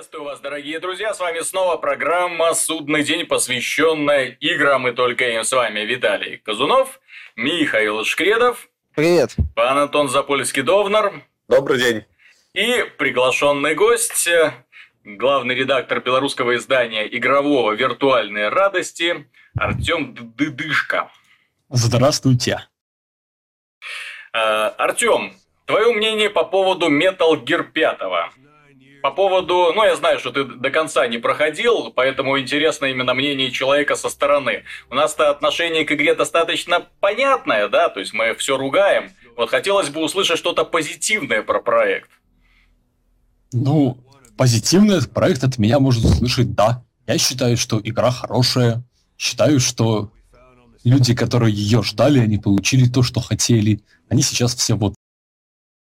Приветствую вас, дорогие друзья, с вами снова программа «Судный день», посвященная играм и только им. С вами Виталий Казунов, Михаил Шкредов. Привет. Пан Антон Запольский-Довнар. Добрый день. И приглашенный гость, главный редактор белорусского издания игрового «Виртуальные радости» Артем Дыдышко. Здравствуйте. А, Артем, твое мнение по поводу Metal Gear 5? По поводу, ну я знаю, что ты до конца не проходил, поэтому интересно именно мнение человека со стороны. У нас-то отношение к игре достаточно понятное, да, то есть мы все ругаем. Вот хотелось бы услышать что-то позитивное про проект. Ну, позитивный проект от меня может услышать «да». Я считаю, что игра хорошая. Считаю, что люди, которые ее ждали, они получили то, что хотели. Они сейчас все вот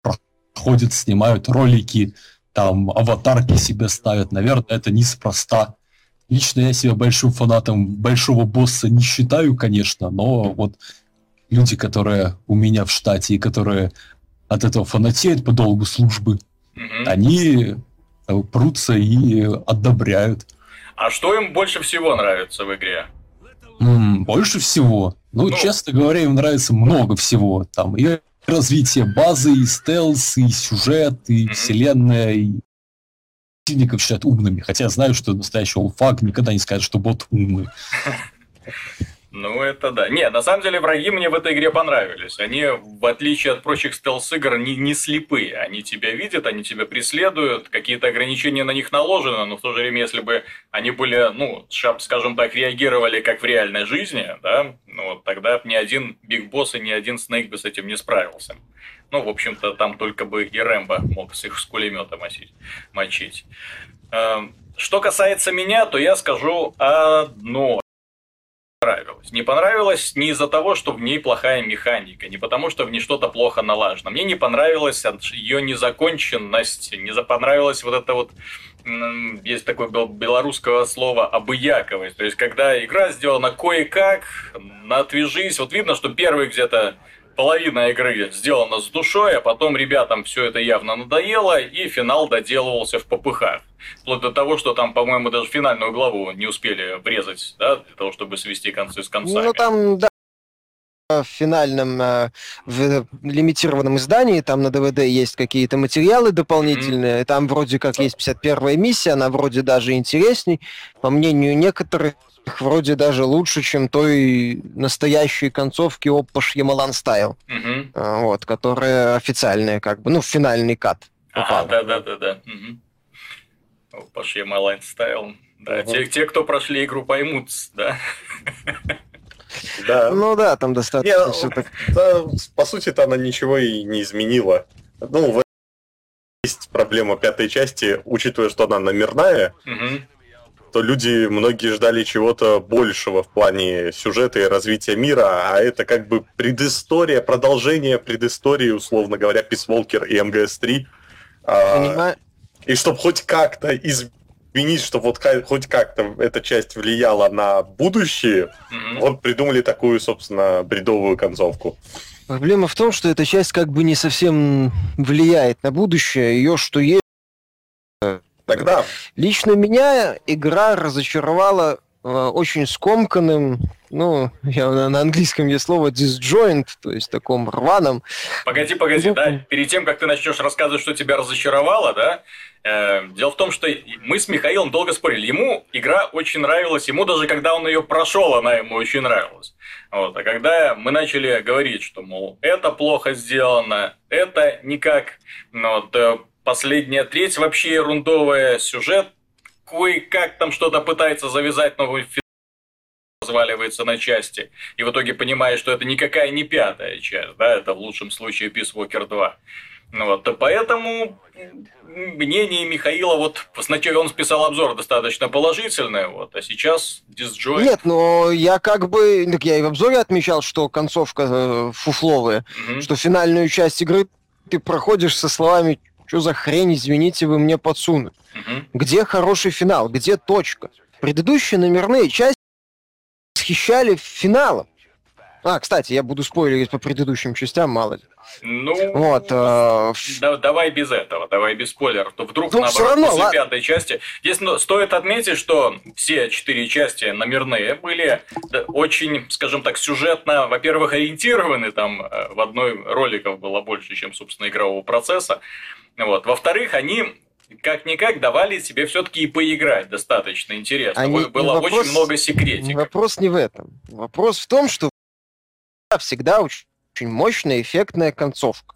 проходят, снимают ролики, там аватарки себе ставят. Наверное, это неспроста. Лично я себя большим фанатом большого босса не считаю, конечно, но вот люди, которые у меня в штате и которые от этого фанатеют по долгу службы, mm-hmm. они э, прутся и одобряют. А что им больше всего нравится в игре? М-м, больше всего? Ну, ну, честно говоря, им нравится много всего. Там и развитие базы, и стелс, и сюжет, и mm-hmm. вселенная, и противников считают умными. Хотя я знаю, что настоящий олфак никогда не скажет, что бот умный. Ну, это да. Не, на самом деле враги мне в этой игре понравились. Они, в отличие от прочих стелс-игр, не, не слепые. Они тебя видят, они тебя преследуют, какие-то ограничения на них наложены, но в то же время, если бы они были, ну, скажем так, реагировали как в реальной жизни, да, ну, тогда ни один Биг Босс и ни один Снейк бы с этим не справился. Ну, в общем-то, там только бы и Рэмбо мог с их с кулемета мочить. Эм, что касается меня, то я скажу одно понравилось. Не понравилось не из-за того, что в ней плохая механика, не потому, что в ней что-то плохо налажено. Мне не понравилась ее незаконченность, не понравилось вот это вот есть такое белорусского слова обыяковость. То есть, когда игра сделана кое-как, отвяжись. Вот видно, что первый где-то половина игры сделана с душой, а потом ребятам все это явно надоело, и финал доделывался в попыхах. Вплоть до того, что там, по-моему, даже финальную главу не успели врезать, да, для того, чтобы свести концы с концами. Ну, там, да, в финальном э, в лимитированном издании, там на ДВД есть какие-то материалы дополнительные, mm-hmm. там вроде как есть 51-я миссия, она вроде даже интересней, по мнению некоторых, вроде даже лучше, чем той настоящей концовки Oppo Shyamalan Style, угу. вот, которая официальная, как бы, ну, финальный кат. Ага, да-да-да-да. Oppo Shyamalan Style. Да, угу. те, те, кто прошли игру, поймут, да. Да. Ну да, там достаточно не, все так. Да, по сути-то она ничего и не изменила. Ну, в есть проблема пятой части, учитывая, что она номерная, угу то люди, многие ждали чего-то большего в плане сюжета и развития мира, а это как бы предыстория, продолжение предыстории, условно говоря, Peace Walker и МГС-3. А, и чтобы хоть как-то изменить, чтобы вот хоть как-то эта часть влияла на будущее, mm-hmm. вот придумали такую, собственно, бредовую концовку. Проблема в том, что эта часть как бы не совсем влияет на будущее. Ее что есть Тогда... Лично меня игра разочаровала очень скомканным, ну, я на английском есть слово disjoint, то есть таком рваном. Погоди, погоди, да, перед тем, как ты начнешь рассказывать, что тебя разочаровало, да, э, дело в том, что мы с Михаилом долго спорили. Ему игра очень нравилась, ему даже когда он ее прошел, она ему очень нравилась. Вот. А когда мы начали говорить, что, мол, это плохо сделано, это никак, ну, вот, э, Последняя треть вообще ерундовая. Сюжет кое-как там что-то пытается завязать, но разваливается на части. И в итоге понимаешь, что это никакая не пятая часть, да, это в лучшем случае Peace Walker 2. Ну вот, поэтому мнение Михаила, вот сначала он списал обзор достаточно положительное, вот, а сейчас дисджой. Нет, но я как бы, так я и в обзоре отмечал, что концовка э, фуфловая, угу. что финальную часть игры ты проходишь со словами что за хрень, извините, вы мне подсунут? Угу. Где хороший финал? Где точка? Предыдущие номерные части восхищали финалом. А, кстати, я буду спойлерить по предыдущим частям, мало ли. Ну, вот, э, да, давай без этого, давай без спойлеров. То вдруг, ну, наоборот, равно, после ладно. пятой части... Здесь ну, стоит отметить, что все четыре части номерные были очень, скажем так, сюжетно, во-первых, ориентированы. Там э, в одной роликов было больше, чем, собственно, игрового процесса. Вот. Во-вторых, они как-никак давали тебе все-таки и поиграть достаточно интересно. Они, Было вопрос, очень много секретиков. Вопрос не в этом. Вопрос в том, что всегда очень мощная, эффектная концовка.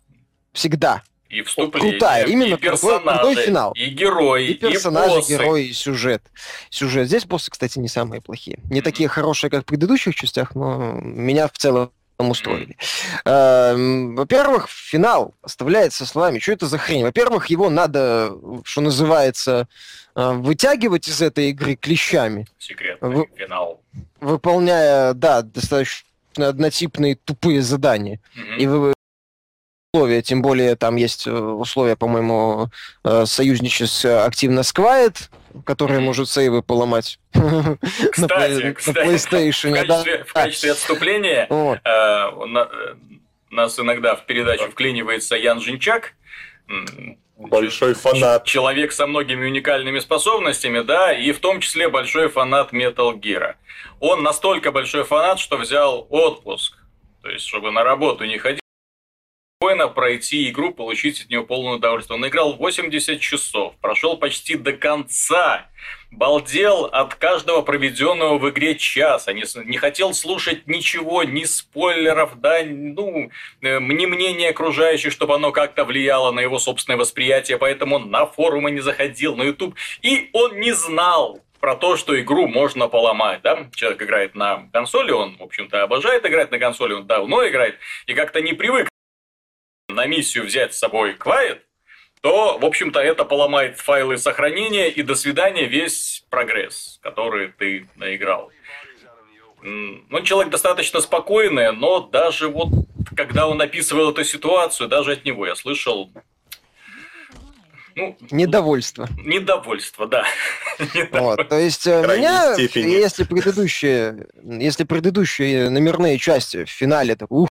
Всегда. И вступление, Крутая, именно и персонажи, крутой финал. И герои, и персонажи, и герои, и сюжет. Сюжет. Здесь боссы, кстати, не самые плохие. Не mm-hmm. такие хорошие, как в предыдущих частях, но меня в целом устроили. Эм, во-первых, финал оставляется словами. Что это за хрень? Во-первых, его надо, что называется, э, вытягивать из этой игры клещами. Секретный финал. Выполняя, да, достаточно однотипные тупые задания. Mm-hmm. И вы условия, тем более там есть э, условия, по-моему, э, союзничества активно с Который может сейвы поломать кстати, на, кстати, PlayStation. В качестве, да. в качестве отступления вот. э, на, нас иногда в передачу вклинивается Ян Жинчак, Большой фанат. Человек со многими уникальными способностями, да, и в том числе большой фанат Metal Gear. Он настолько большой фанат, что взял отпуск. То есть, чтобы на работу не ходить спокойно пройти игру, получить от нее полное удовольствие. Он играл 80 часов, прошел почти до конца, балдел от каждого проведенного в игре часа, не, не хотел слушать ничего, ни спойлеров, да, ну, э, ни мнения окружающих, чтобы оно как-то влияло на его собственное восприятие, поэтому он на форумы не заходил, на YouTube, и он не знал, про то, что игру можно поломать, да, человек играет на консоли, он, в общем-то, обожает играть на консоли, он давно играет, и как-то не привык на миссию взять с собой Quiet, то, в общем-то, это поломает файлы сохранения и до свидания весь прогресс, который ты наиграл. Ну, человек достаточно спокойный, но даже вот, когда он описывал эту ситуацию, даже от него я слышал ну, недовольство. Недовольство, да. Вот, то есть э, меня, если предыдущие, если предыдущие номерные части в финале, так, ух,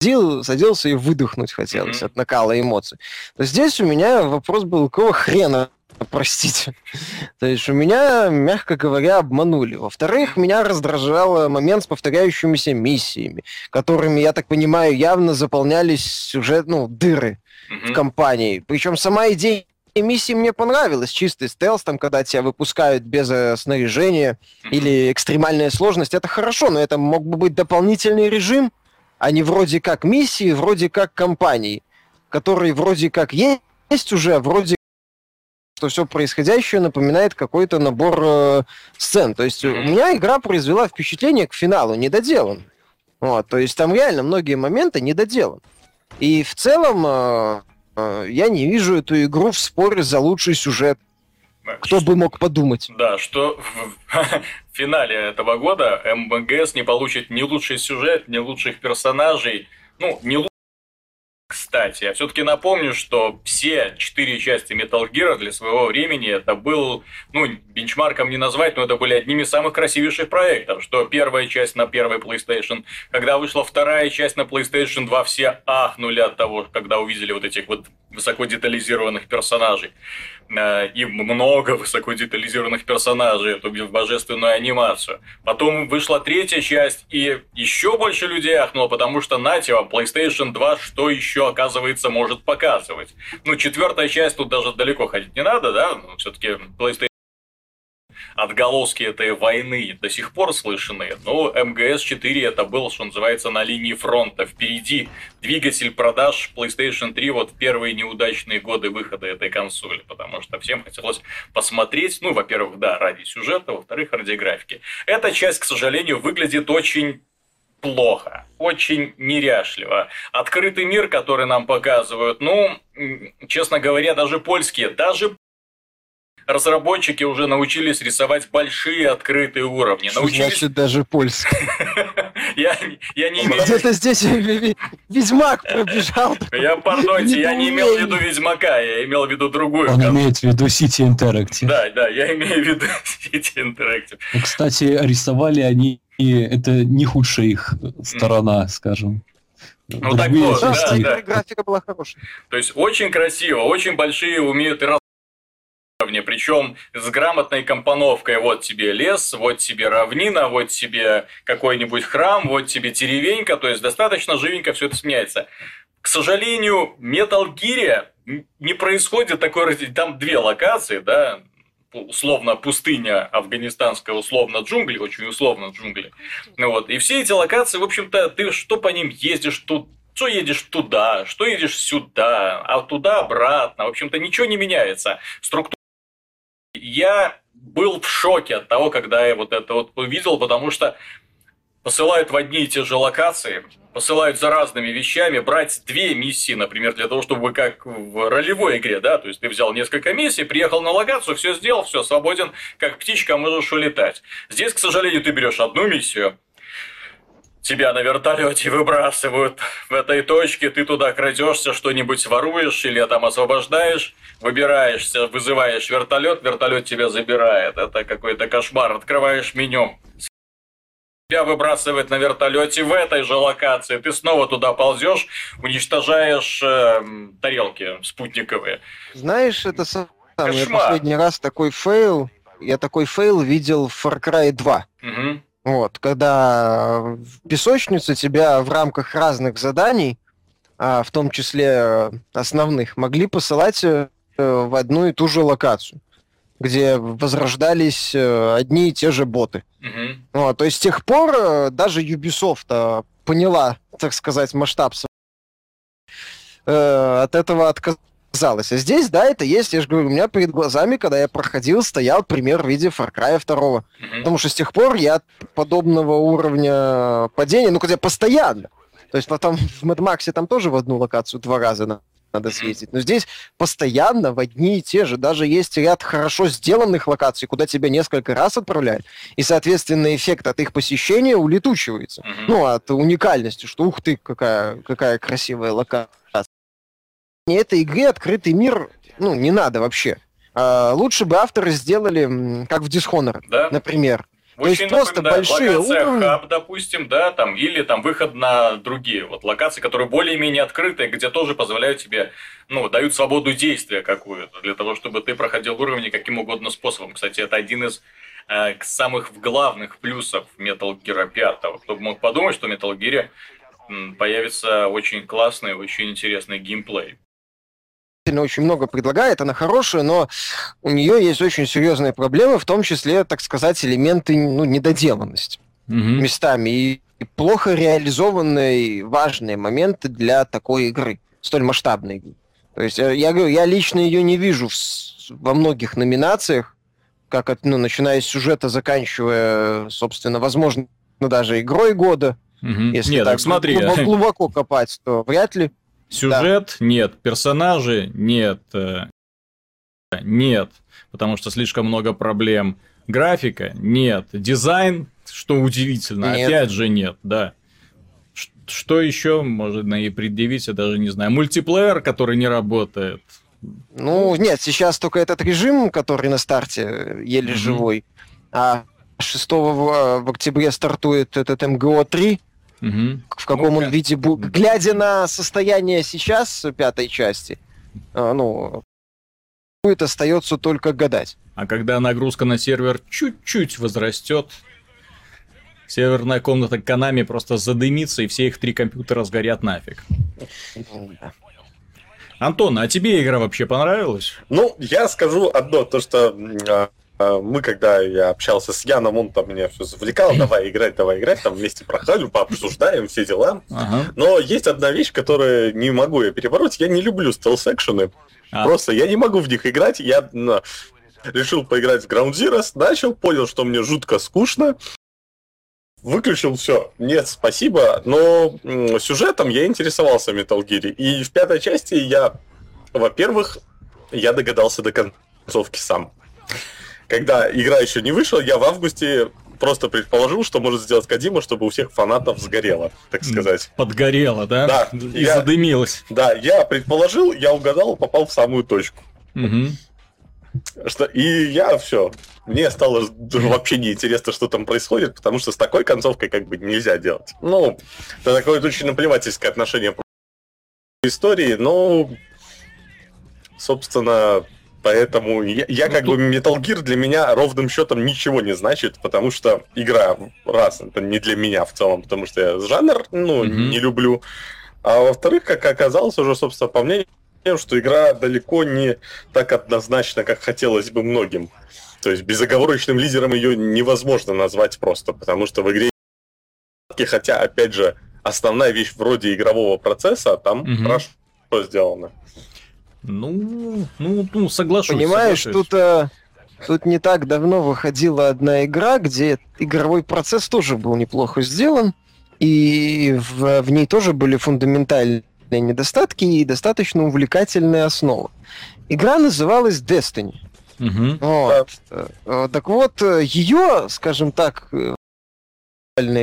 садил, садился и выдохнуть хотелось mm-hmm. от накала эмоций. То здесь у меня вопрос был, какого хрена простите. То есть у меня, мягко говоря, обманули. Во-вторых, меня раздражал момент с повторяющимися миссиями, которыми, я так понимаю, явно заполнялись сюжет, ну, дыры mm-hmm. в компании. Причем сама идея миссии мне понравилась. Чистый стелс, там, когда тебя выпускают без э, снаряжения, mm-hmm. или экстремальная сложность, это хорошо, но это мог бы быть дополнительный режим, они вроде как миссии, вроде как компании, которые вроде как есть уже, вроде что все происходящее напоминает какой-то набор э, сцен. То есть у меня игра произвела впечатление к финалу, недоделан. Вот, то есть там реально многие моменты недоделан. И в целом э, э, я не вижу эту игру в споре за лучший сюжет. Кто бы мог подумать? Да, что в финале этого года МГС не получит ни лучший сюжет, ни лучших персонажей, ну, не лучших кстати, я все-таки напомню, что все четыре части Metal Gear для своего времени это был, ну, бенчмарком не назвать, но это были одними из самых красивейших проектов. Что первая часть на первой PlayStation, когда вышла вторая часть на PlayStation 2, все ахнули от того, когда увидели вот этих вот высоко детализированных персонажей. Э, и много высоко детализированных персонажей, эту божественную анимацию. Потом вышла третья часть, и еще больше людей ахнуло, потому что, нате вам, PlayStation 2 что еще, оказывается, может показывать. Ну, четвертая часть, тут даже далеко ходить не надо, да, все-таки PlayStation отголоски этой войны до сих пор слышны. Но МГС-4 это был, что называется, на линии фронта. Впереди двигатель продаж PlayStation 3 вот в первые неудачные годы выхода этой консоли, потому что всем хотелось посмотреть, ну, во-первых, да, ради сюжета, во-вторых, ради графики. Эта часть, к сожалению, выглядит очень плохо, очень неряшливо. Открытый мир, который нам показывают, ну, честно говоря, даже польские, даже разработчики уже научились рисовать большие открытые уровни. Что научились... значит даже польский? я, я не имею... Где-то здесь Ведьмак пробежал. Я, пардоньте, я не имел в виду Ведьмака, я имел в виду другую. Он имеет в виду City Interactive. Да, да, я имею в виду City Interactive. Кстати, рисовали они, и это не худшая их сторона, скажем. Ну так вот, да, да, да. графика была хорошая. То есть очень красиво, очень большие умеют и уровне, причем с грамотной компоновкой. Вот тебе лес, вот тебе равнина, вот тебе какой-нибудь храм, вот тебе деревенька, то есть достаточно живенько все это сменяется. К сожалению, Metal Gear не происходит такой... Там две локации, да, условно пустыня афганистанская, условно джунгли, очень условно джунгли. Ну вот. И все эти локации, в общем-то, ты что по ним ездишь, тут что едешь туда, что едешь сюда, а туда обратно. В общем-то, ничего не меняется. Структура я был в шоке от того, когда я вот это вот увидел, потому что посылают в одни и те же локации, посылают за разными вещами, брать две миссии, например, для того, чтобы как в ролевой игре, да, то есть ты взял несколько миссий, приехал на локацию, все сделал, все свободен, как птичка можешь улетать. Здесь, к сожалению, ты берешь одну миссию, тебя на вертолете выбрасывают в этой точке, ты туда крадешься, что-нибудь воруешь или там освобождаешь, выбираешься, вызываешь вертолет, вертолет тебя забирает. Это какой-то кошмар. Открываешь меню, тебя выбрасывает на вертолете в этой же локации, ты снова туда ползешь, уничтожаешь э, тарелки спутниковые. Знаешь, это самое. Последний раз такой fail, я такой fail видел в Far Cry 2. Угу. Вот, когда в песочницу тебя в рамках разных заданий, а в том числе э, основных, могли посылать э, в одну и ту же локацию, где возрождались э, одни и те же боты. Mm-hmm. Вот, то есть с тех пор даже Ubisoft поняла, так сказать, масштаб от этого отказалась казалось. А здесь, да, это есть, я же говорю, у меня перед глазами, когда я проходил, стоял пример в виде Far Cry 2. Mm-hmm. Потому что с тех пор я подобного уровня падения, ну, хотя постоянно. То есть потом в Mad Max там тоже в одну локацию два раза на надо съездить. Но здесь постоянно в одни и те же. Даже есть ряд хорошо сделанных локаций, куда тебя несколько раз отправляют. И, соответственно, эффект от их посещения улетучивается. Mm-hmm. Ну, от уникальности, что ух ты, какая, какая красивая локация этой игры открытый мир, ну, не надо вообще. А, лучше бы авторы сделали, как в Dishonored, да? например. То есть просто большие уровни. хаб, допустим, да, там, или там выход на другие вот локации, которые более-менее открытые, где тоже позволяют тебе, ну, дают свободу действия какую-то, для того, чтобы ты проходил уровни каким угодно способом. Кстати, это один из э, самых главных плюсов Metal Gear 5. Кто бы мог подумать, что в Metal Gear появится очень классный, очень интересный геймплей очень много предлагает, она хорошая, но у нее есть очень серьезные проблемы, в том числе, так сказать, элементы ну, недоделанности угу. местами и плохо реализованные важные моменты для такой игры, столь масштабной игры. То есть э, я говорю, я лично ее не вижу в, во многих номинациях, как от, ну, начиная с сюжета, заканчивая, собственно, возможно, даже игрой года. Угу. Если Нет, так, так смотри, глубоко, глубоко копать, то вряд ли. Сюжет да. нет, персонажи нет, э, нет, потому что слишком много проблем. Графика нет, дизайн, что удивительно, нет. опять же нет, да. Что еще можно и предъявить, я даже не знаю. Мультиплеер, который не работает. Ну, нет, сейчас только этот режим, который на старте еле mm-hmm. живой. А 6 в, в октябре стартует этот МГО-3, Угу. В каком ну, он виде будет. Глядя на состояние сейчас пятой части, а, ну, будет остается только гадать. А когда нагрузка на сервер чуть-чуть возрастет, серверная комната Канами просто задымится, и все их три компьютера сгорят нафиг. Антон, а тебе игра вообще понравилась? Ну, я скажу одно, то что а, мы, когда я общался с Яном, он там меня все завлекал, давай играть, давай играть, там вместе проходим, пообсуждаем все дела. Ага. Но есть одна вещь, которую не могу я перебороть. Я не люблю стелс-экшены. А. Просто я не могу в них играть. Я ну, решил поиграть в Ground Zeroes, начал, понял, что мне жутко скучно. Выключил все. Нет, спасибо. Но сюжетом я интересовался Metal Gear. И в пятой части я, во-первых, я догадался до концовки сам когда игра еще не вышла, я в августе просто предположил, что может сделать Кадима, чтобы у всех фанатов сгорело, так сказать. Подгорело, да? Да. И я, задымилось. Да, я предположил, я угадал, попал в самую точку. Угу. Что, и я все. Мне стало вообще неинтересно, что там происходит, потому что с такой концовкой как бы нельзя делать. Ну, это такое очень наплевательское отношение к истории, но, собственно, Поэтому я, я как бы Metal Gear для меня ровным счетом ничего не значит, потому что игра, раз, это не для меня в целом, потому что я жанр, ну, mm-hmm. не люблю. А во-вторых, как оказалось уже, собственно, по мнению, что игра далеко не так однозначна, как хотелось бы многим. То есть безоговорочным лидером ее невозможно назвать просто, потому что в игре хотя, опять же, основная вещь вроде игрового процесса там mm-hmm. хорошо сделана. Ну, ну, ну, соглашусь. Понимаешь, соглашусь. тут, а, тут не так давно выходила одна игра, где игровой процесс тоже был неплохо сделан, и в, в ней тоже были фундаментальные недостатки и достаточно увлекательная основа. Игра называлась Destiny. Угу. Вот. Да. Так вот, ее, скажем так,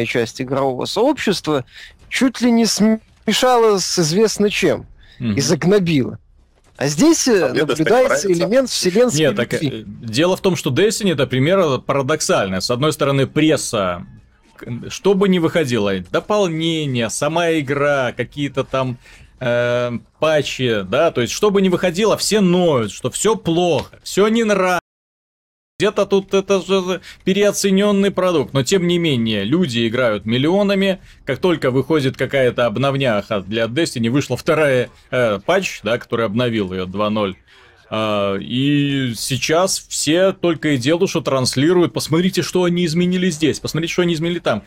часть игрового сообщества чуть ли не смешала с известно чем угу. и загнобила. А здесь а наблюдается элемент вселенской Нет, так, э, дело в том, что Destiny это пример парадоксальный. С одной стороны, пресса что бы ни выходило, дополнение, сама игра, какие-то там э, патчи, да, то есть что бы ни выходило, все ноют, что все плохо, все не нравится. Где-то тут это же переоцененный продукт, но тем не менее, люди играют миллионами. Как только выходит какая-то обновняха для Destiny, вышла вторая э, патч, да, который обновил ее 2.0. Uh, и сейчас все только и делают, что транслируют. Посмотрите, что они изменили здесь, посмотрите, что они изменили там.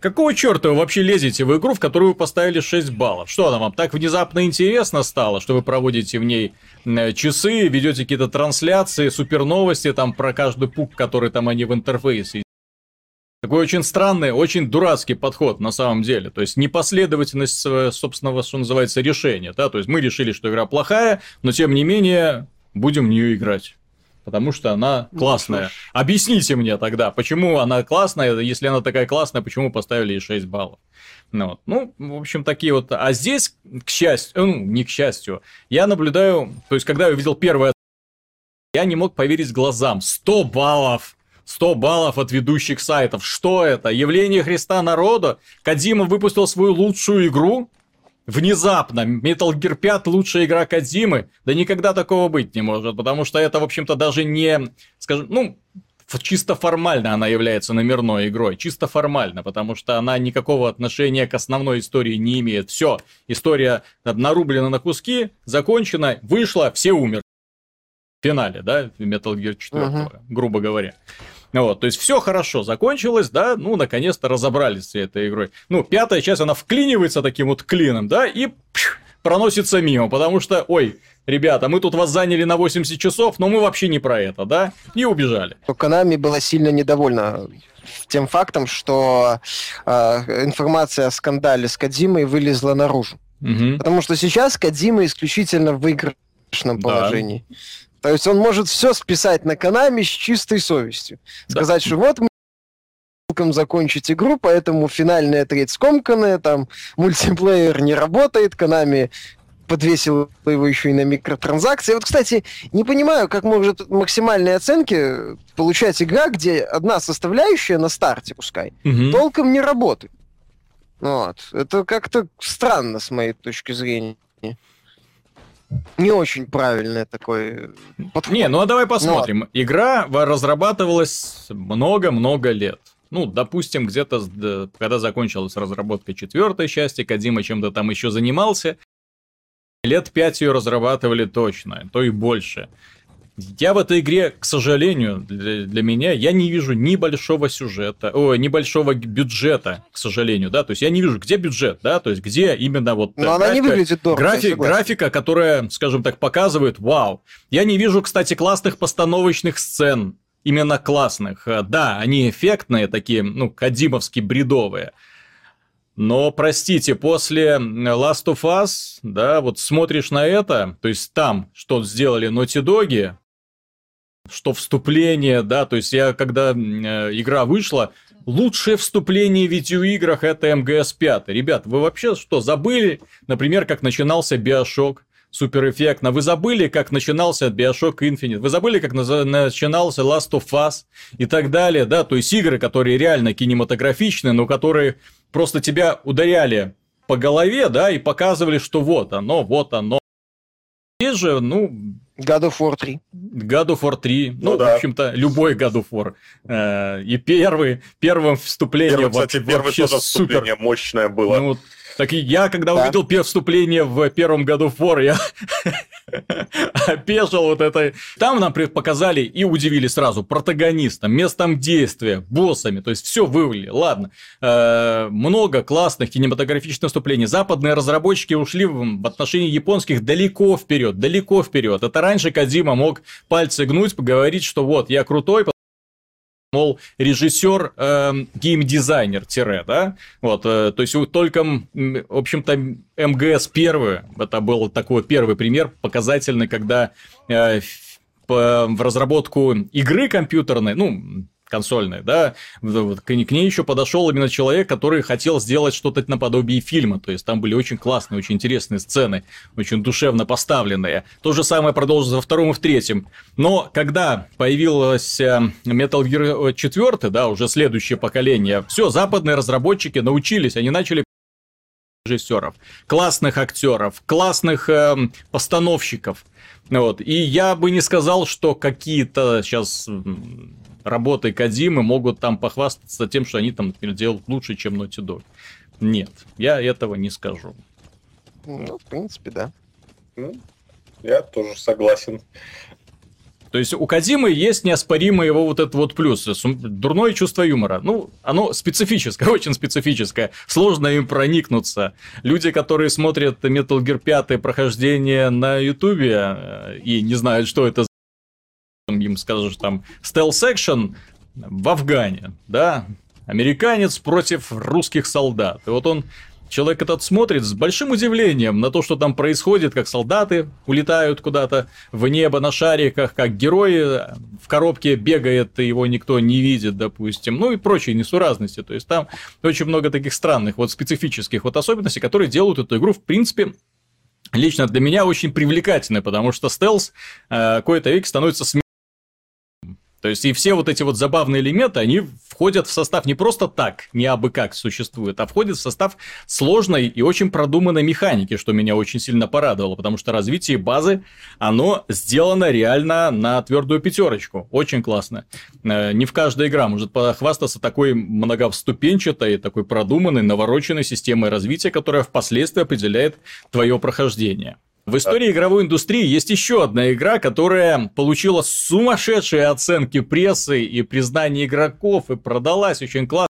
Какого черта вы вообще лезете в игру, в которую вы поставили 6 баллов? Что она вам так внезапно интересно стало, что вы проводите в ней э, часы, ведете какие-то трансляции, супер новости там про каждый пук, который там они в интерфейсе. Такой очень странный, очень дурацкий подход на самом деле. То есть непоследовательность собственного, что называется, решения. Да? То есть мы решили, что игра плохая, но тем не менее будем в нее играть потому что она ну, классная. Ну, Объясните мне тогда, почему она классная, если она такая классная, почему поставили ей 6 баллов. Ну, вот. ну, в общем, такие вот. А здесь, к счастью, ну, не к счастью, я наблюдаю, то есть, когда я увидел первое, я не мог поверить глазам. 100 баллов! 100 баллов от ведущих сайтов. Что это? Явление Христа народа? Кадима выпустил свою лучшую игру? Внезапно Metal Gear 5 лучшая игра Кадзимы, да никогда такого быть не может, потому что это, в общем-то, даже не, скажем, ну, чисто формально она является номерной игрой, чисто формально, потому что она никакого отношения к основной истории не имеет. Все, история нарублена на куски, закончена, вышла, все умерли. В финале, да, Metal Gear 4, uh-huh. грубо говоря. Вот, то есть все хорошо закончилось, да, ну, наконец-то разобрались с этой игрой. Ну, пятая часть, она вклинивается таким вот клином, да, и пш, проносится мимо, потому что, ой, ребята, мы тут вас заняли на 80 часов, но мы вообще не про это, да, и убежали. Канами была сильно недовольна тем фактом, что э, информация о скандале с Кадзимой вылезла наружу. Угу. Потому что сейчас Кадзима исключительно в выигрышном положении. Да. То есть он может все списать на Канами с чистой совестью. Сказать, да. что вот мы закончить игру, поэтому финальная треть скомканная, там мультиплеер не работает, Канами подвесил его еще и на микротранзакции. Вот, кстати, не понимаю, как может максимальные оценки получать игра, где одна составляющая на старте, пускай, угу. толком не работает. Вот. Это как-то странно с моей точки зрения не очень правильный такой подход. Не, ну а давай посмотрим. Но... Игра разрабатывалась много-много лет. Ну, допустим, где-то, когда закончилась разработка четвертой части, Кадима чем-то там еще занимался. Лет пять ее разрабатывали точно, то и больше. Я в этой игре, к сожалению, для, для меня, я не вижу ни большого сюжета, о, ни большого бюджета, к сожалению, да, то есть я не вижу, где бюджет, да, то есть где именно вот... Но графика, она не выглядит дорого, графи, Графика, которая, скажем так, показывает, вау. Я не вижу, кстати, классных постановочных сцен, именно классных. Да, они эффектные, такие, ну, кадимовски бредовые, но, простите, после Last of Us, да, вот смотришь на это, то есть там, что сделали Naughty Dog, что вступление, да, то есть я, когда э, игра вышла, лучшее вступление в видеоиграх это МГС 5. Ребят, вы вообще что, забыли, например, как начинался Биошок? супер эффектно. Вы забыли, как начинался Bioshock Infinite, вы забыли, как начинался Last of Us и так далее, да, то есть игры, которые реально кинематографичны, но которые просто тебя ударяли по голове, да, и показывали, что вот оно, вот оно. Здесь же, ну... God of War 3. God of War 3. Ну, ну да. в общем-то, любой God of War. Э, и первый, первым вступлением Первый, кстати, вообще тоже супер. мощное было. Ну, так и я, когда да. увидел первое вступление в первом году в War, я опешил вот это. Там нам показали и удивили сразу протагонистом, местом действия, боссами. То есть все вывели. Ладно. Э, много классных кинематографичных вступлений. Западные разработчики ушли в отношении японских далеко вперед, далеко вперед. Это раньше Кадима мог пальцы гнуть, поговорить, что вот я крутой, мол, режиссер, э, геймдизайнер, тире, да, вот, э, то есть только, в общем-то, МГС первый, это был такой первый пример показательный, когда э, в разработку игры компьютерной, ну, консольной, да, к ней еще подошел именно человек, который хотел сделать что-то наподобие фильма, то есть там были очень классные, очень интересные сцены, очень душевно поставленные. То же самое продолжилось во втором и в третьем. Но когда появилась э, Metal Gear 4, да, уже следующее поколение, все, западные разработчики научились, они начали режиссеров, классных актеров, классных э, постановщиков. Вот. И я бы не сказал, что какие-то сейчас работой Кадимы могут там похвастаться тем, что они там, например, делают лучше, чем Naughty Dog. Нет, я этого не скажу. Ну, в принципе, да. Ну, я тоже согласен. То есть у Кадимы есть неоспоримый его вот этот вот плюс, дурное чувство юмора. Ну, оно специфическое, очень специфическое. Сложно им проникнуться. Люди, которые смотрят Metal Gear 5 прохождение на Ютубе э, и не знают, что это им скажешь там стелс-экшен в Афгане, да, американец против русских солдат. И вот он Человек этот смотрит с большим удивлением на то, что там происходит, как солдаты улетают куда-то в небо на шариках, как герой в коробке бегает, и его никто не видит, допустим, ну и прочие несуразности. То есть там очень много таких странных, вот специфических вот особенностей, которые делают эту игру, в принципе, лично для меня очень привлекательной, потому что стелс э, какой-то век становится смешным то есть, и все вот эти вот забавные элементы, они входят в состав не просто так, не абы как существует, а входят в состав сложной и очень продуманной механики, что меня очень сильно порадовало, потому что развитие базы, оно сделано реально на твердую пятерочку. Очень классно. Э, не в каждой игра может похвастаться такой многоступенчатой, такой продуманной, навороченной системой развития, которая впоследствии определяет твое прохождение. В истории игровой индустрии есть еще одна игра, которая получила сумасшедшие оценки прессы и признание игроков, и продалась очень классно.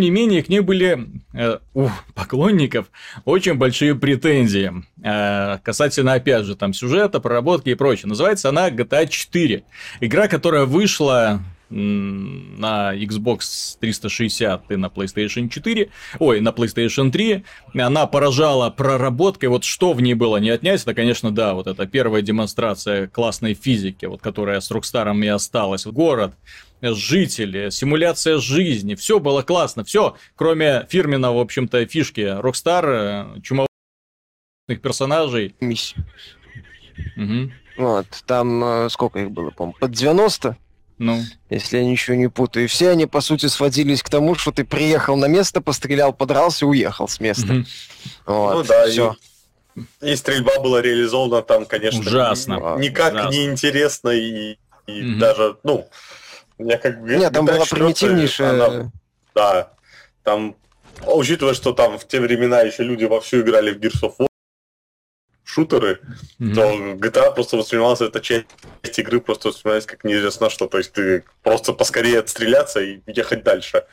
Тем не менее, к ней были э, у поклонников очень большие претензии. Э, касательно, опять же, там сюжета, проработки и прочее. Называется она GTA 4. Игра, которая вышла на Xbox 360 и на PlayStation 4, ой, на PlayStation 3, она поражала проработкой, вот что в ней было не отнять, это, конечно, да, вот это первая демонстрация классной физики, вот которая с Rockstar и осталась, город, жители, симуляция жизни, все было классно, все, кроме фирменного, в общем-то, фишки Rockstar, э, чумовых персонажей. Миссия. Угу. Вот, там э, сколько их было, по-моему, под 90? Ну. Если я ничего не путаю. И все они, по сути, сводились к тому, что ты приехал на место, пострелял, подрался и уехал с места. Mm-hmm. Вот, ну да, все. И, и стрельба была реализована там, конечно, Ужасно. никак Ужасно. не интересно и, и mm-hmm. даже, ну, я как бы... Нет, там была примитивнейшая... Она, да, там, учитывая, что там в те времена еще люди вовсю играли в Gears of War, шутеры, mm-hmm. то GTA просто воспринималась эта часть игры просто воспринималась как неизвестно что. То есть ты просто поскорее отстреляться и ехать дальше.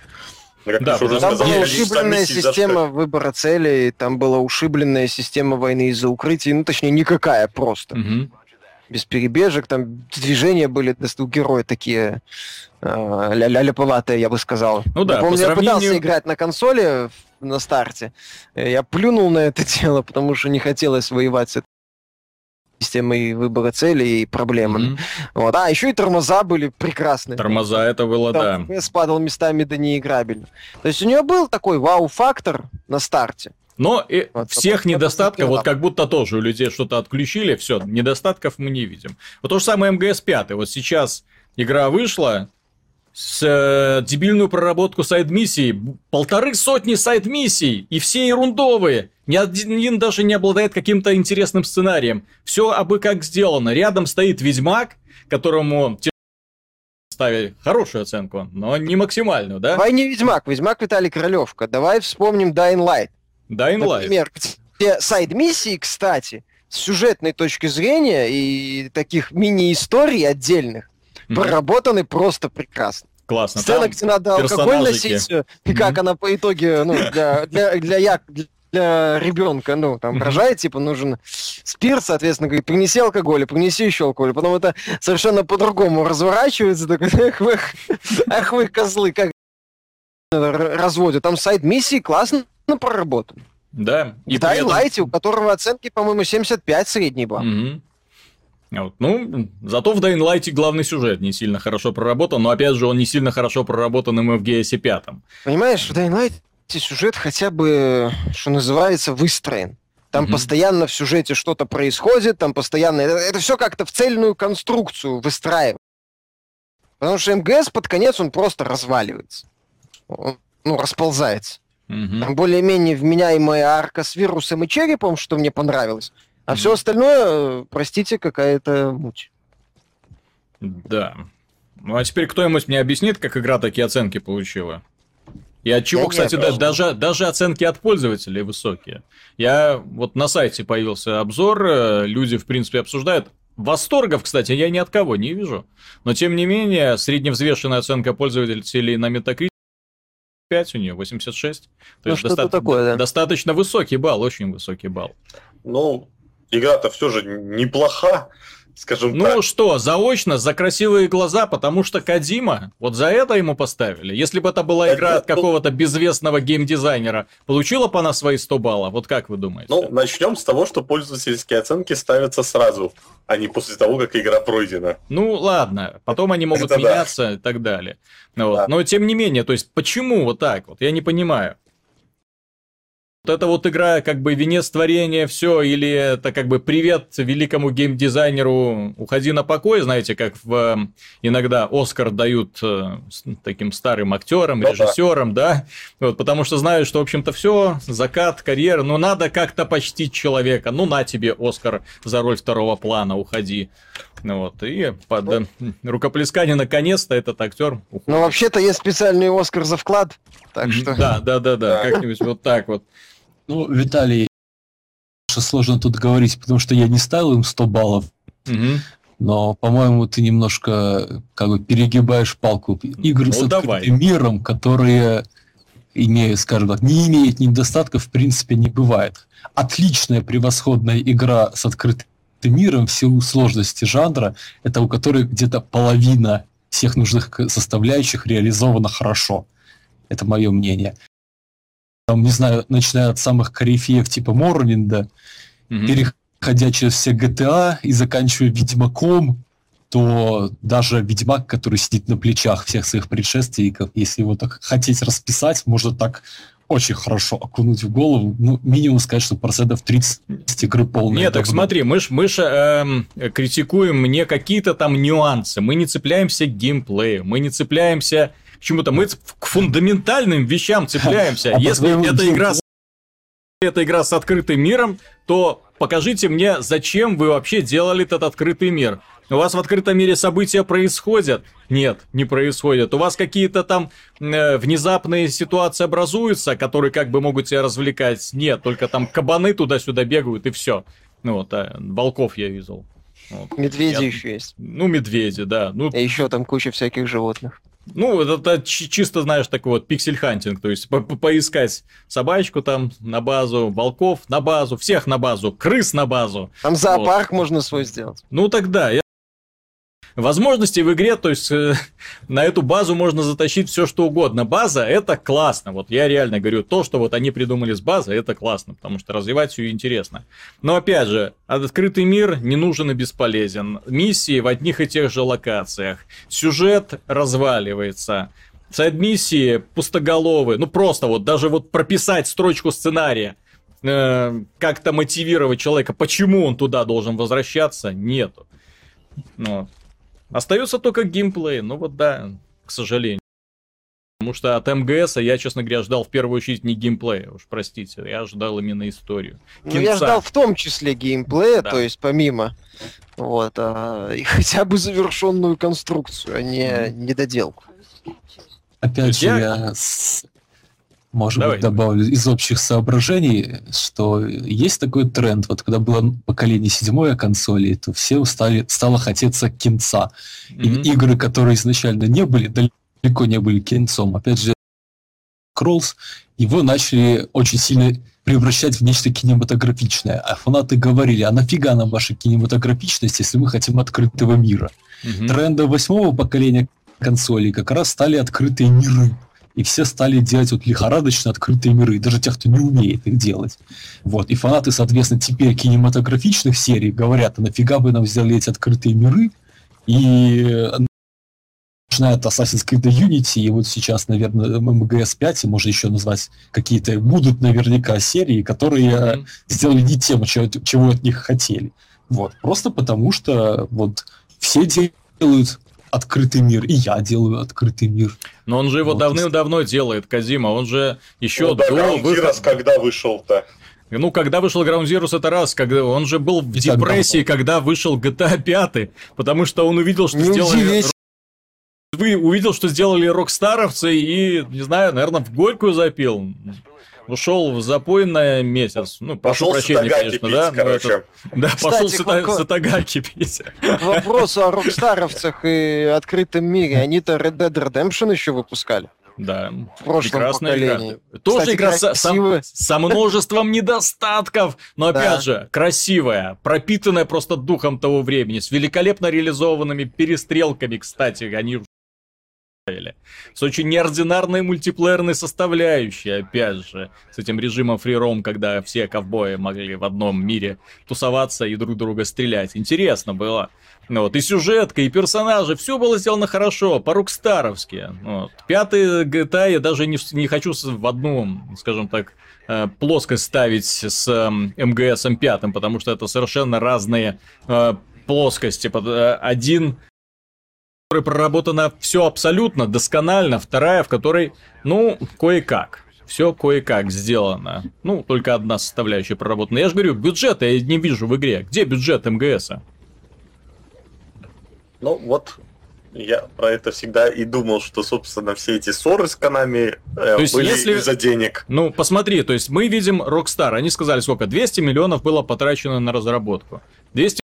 Как да, уже там сказал, была ушибленная система выбора целей, там была ушибленная система войны из-за укрытий, ну точнее никакая просто. Угу. Без перебежек, там движения были у героя такие э, я бы сказал. Ну да, я помню, сравнению... я пытался играть на консоли на старте. Я плюнул на это дело, потому что не хотелось воевать с этой системой выбора целей и проблемами. Mm-hmm. Вот. А, еще и тормоза были прекрасные. Тормоза это было, Там да. спадал местами до неиграбельно. То есть у нее был такой вау-фактор на старте. Но и вот, всех недостатков, вот как будто тоже у людей что-то отключили, все, недостатков мы не видим. Вот то же самое МГС 5. Вот сейчас игра вышла, с э, дебильную проработку сайд-миссий, полторы сотни сайд-миссий, и все ерундовые. Ни один даже не обладает каким-то интересным сценарием. Все абы как сделано. Рядом стоит Ведьмак, которому ставили хорошую оценку, но не максимальную, да? Давай не Ведьмак, Ведьмак Виталий Королевка. Давай вспомним Dying Light. Dying Light. Например, где сайд-миссии, кстати, с сюжетной точки зрения и таких мини-историй отдельных, mm-hmm. проработаны просто прекрасно. Классно. Сцена, где надо алкоголь носить, и mm-hmm. как она по итоге, ну, для, для, для, я, для ребенка, ну, там, mm-hmm. рожает, типа, нужен спирт, соответственно, говорит, принеси алкоголь, принеси еще алкоголь. Потом это совершенно по-другому разворачивается, такой, ах вы, ах вы козлы, как разводят. Там сайт миссии классно проработан. Да. И в Дайлайте, этом... у которого оценки, по-моему, 75 средний был. Угу. Вот. Ну, зато в Light главный сюжет не сильно хорошо проработан, но опять же он не сильно хорошо проработан и в GS 5. Понимаешь, в Light сюжет хотя бы, что называется, выстроен. Там mm постоянно в сюжете что-то происходит, там постоянно... Это, это все как-то в цельную конструкцию выстраивает. Потому что МГС под конец он просто разваливается. Он, ну, расползается. Mm Там более-менее вменяемая арка с вирусом и черепом, что мне понравилось. А mm все остальное, простите, какая-то муть. Да. Ну а теперь кто-нибудь мне объяснит, как игра такие оценки получила? И от чего, да кстати, нет, даже, даже оценки от пользователей высокие. Я вот на сайте появился обзор, э, люди, в принципе, обсуждают. Восторгов, кстати, я ни от кого не вижу. Но, тем не менее, средневзвешенная оценка пользователей на Metacritic 5 у нее, 86. То ну, есть доста- такое, да. достаточно высокий балл, очень высокий балл. Ну, игра-то все же неплоха скажем ну так. Ну что, заочно, за красивые глаза, потому что Кадима, вот за это ему поставили. Если бы это была игра от какого-то безвестного геймдизайнера, получила бы она свои 100 баллов? Вот как вы думаете? Ну, начнем с того, что пользовательские оценки ставятся сразу, а не после того, как игра пройдена. Ну, ладно, потом они могут это меняться да. и так далее. Вот. Да. Но тем не менее, то есть, почему вот так вот? Я не понимаю. Вот это вот игра как бы венец творения, все, или это как бы привет великому геймдизайнеру, уходи на покой, знаете, как в, иногда Оскар дают э, таким старым актерам, ну, режиссерам, да. да, вот, потому что знают, что, в общем-то, все, закат, карьера, но надо как-то почтить человека, ну на тебе Оскар за роль второго плана, уходи. Ну вот, и под вот. рукоплескание наконец-то этот актер уходит. Ну, вообще-то есть специальный Оскар за вклад, так что... Да, да, да, да, как-нибудь вот так вот. Ну, Виталий, сложно тут говорить, потому что я не ставил им 100 баллов. Угу. Но, по-моему, ты немножко как бы перегибаешь палку. Игры ну, с давай. миром, которые имеют, скажем так, не имеют недостатков, в принципе, не бывает. Отличная, превосходная игра с открытым миром в силу сложности жанра, это у которой где-то половина всех нужных составляющих реализована хорошо. Это мое мнение там, не знаю, начиная от самых корифеев типа Морнинда, mm-hmm. переходя через все GTA и заканчивая Ведьмаком, то даже Ведьмак, который сидит на плечах всех своих предшественников, если его так хотеть расписать, можно так очень хорошо окунуть в голову. Ну, минимум сказать, что процентов 30 игры полная. Нет, так смотри, мы ж, мы ж эм, критикуем не какие-то там нюансы, мы не цепляемся к геймплею, мы не цепляемся чему-то. Мы к фундаментальным вещам цепляемся. А Если эта игра, эта игра с открытым миром, то покажите мне, зачем вы вообще делали этот открытый мир. У вас в открытом мире события происходят? Нет, не происходят. У вас какие-то там э, внезапные ситуации образуются, которые как бы могут тебя развлекать? Нет, только там кабаны туда-сюда бегают и все. Ну вот, а, волков я видел. Вот. Медведи я... еще есть. Ну, медведи, да. Ну... И еще там куча всяких животных. Ну, это чисто, знаешь, такой вот pixel hunting, то есть по поискать собачку там на базу, волков на базу, всех на базу, крыс на базу. Там зоопарк вот. можно свой сделать. Ну, тогда, я Возможности в игре, то есть э, на эту базу можно затащить все что угодно. База это классно. Вот я реально говорю, то, что вот они придумали с базой, это классно, потому что развивать все интересно. Но опять же, открытый мир не нужен и бесполезен. Миссии в одних и тех же локациях. Сюжет разваливается. Сайд-миссии пустоголовые. Ну просто вот даже вот прописать строчку сценария э, как-то мотивировать человека, почему он туда должен возвращаться, нету. Ну, остается только геймплей, ну вот да, к сожалению. Потому что от МГС я, честно говоря, ждал в первую очередь не геймплея, уж простите, я ждал именно историю. Ну, я ждал в том числе геймплея, да. то есть помимо, вот, а, и хотя бы завершенную конструкцию, а не mm. недоделку. Опять же, я, я может Давай. быть, добавлю из общих соображений, что есть такой тренд, вот когда было поколение седьмое консоли, то все стали, стало хотеться кинца. Mm-hmm. И игры, которые изначально не были, далеко не были кинцом, опять же, Кроллс, его начали очень сильно превращать в нечто кинематографичное. А фанаты говорили, а нафига нам ваша кинематографичность, если мы хотим открытого мира? Mm-hmm. Трендом восьмого поколения консолей как раз стали открытые миры и все стали делать вот лихорадочно открытые миры, даже те, кто не умеет их делать. Вот. И фанаты, соответственно, теперь кинематографичных серий говорят, а нафига бы нам сделали эти открытые миры, и начиная от Assassin's Creed Unity, и вот сейчас, наверное, MGS 5, можно еще назвать какие-то, будут наверняка серии, которые mm-hmm. сделали не тем, чего, чего от них хотели. Вот. Просто потому что вот все делают открытый мир, и я делаю открытый мир. Но он же его вот. давным-давно делает, Казима, он же еще ну, до Ground выхода... когда вышел-то? Ну, когда вышел Ground Zero, это раз, когда он же был в и депрессии, когда вышел GTA 5, потому что он увидел, что не сделали... Вы увидел, что сделали рокстаровцы и, не знаю, наверное, в горькую запил ушел в запой на месяц. Ну, прошу пошел прощения, конечно, пить, да. Короче. Это... Да, Кстати, пошел Сата... Сатагаки пить. Вопрос о рокстаровцах и открытом мире. Они-то Red Dead Redemption еще выпускали. Да. В прошлом Прекрасная поколении. игра. Тоже Кстати, игра со, со, со множеством недостатков, но опять да. же, красивая, пропитанная просто духом того времени, с великолепно реализованными перестрелками, кстати, они с очень неординарной мультиплеерной составляющей, опять же, с этим режимом фриром, когда все ковбои могли в одном мире тусоваться и друг друга стрелять. Интересно было. Вот, и сюжетка, и персонажи, все было сделано хорошо, по-рукстаровски. Вот. Пятый GTA я даже не, не хочу в одну, скажем так, э, плоскость ставить с МГС эм пятым, потому что это совершенно разные э, плоскости. Э, один которой проработано все абсолютно досконально, вторая, в которой, ну, кое-как. Все кое-как сделано. Ну, только одна составляющая проработана. Я же говорю, бюджета я не вижу в игре. Где бюджет МГСа? Ну, вот я про это всегда и думал, что, собственно, все эти ссоры с Канами э, были если... из-за денег. Ну, посмотри, то есть мы видим Rockstar, они сказали, сколько? 200 миллионов было потрачено на разработку. 200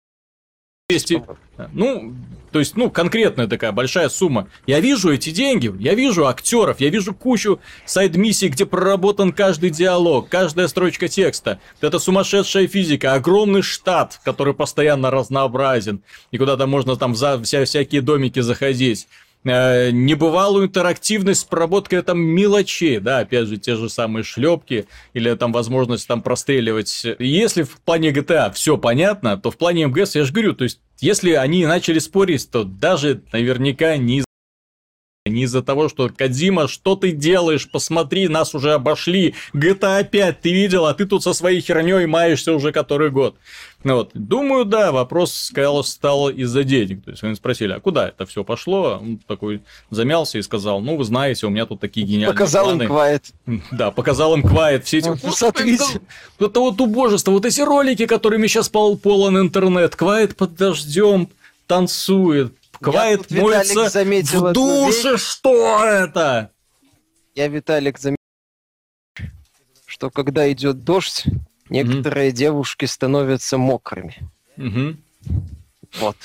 200... Ну, то есть, ну, конкретная такая большая сумма. Я вижу эти деньги, я вижу актеров, я вижу кучу сайд-миссий, где проработан каждый диалог, каждая строчка текста. Это сумасшедшая физика, огромный штат, который постоянно разнообразен, и куда-то можно там за вся, всякие домики заходить э, небывалую интерактивность с проработкой там мелочей, да, опять же, те же самые шлепки или там возможность там простреливать. Если в плане GTA все понятно, то в плане МГС, я же говорю, то есть если они начали спорить, то даже наверняка не не из-за того, что Кадима, что ты делаешь? Посмотри, нас уже обошли. GTA 5 ты видел, а ты тут со своей херней маешься уже который год. Ну вот, думаю, да, вопрос сказал, стал из-за денег. То есть они спросили, а куда это все пошло? Он такой замялся и сказал, ну вы знаете, у меня тут такие гениальные Показал планы. им Quiet. Да, показал им Quiet. Все эти... Ну, смотрите. Это, это вот убожество, вот эти ролики, которыми сейчас пол полон интернет. Quiet под дождем танцует, Квайт моется в душе, что это? Я, Виталик, заметил, что когда идет дождь, некоторые mm девушки становятся мокрыми. mm Вот.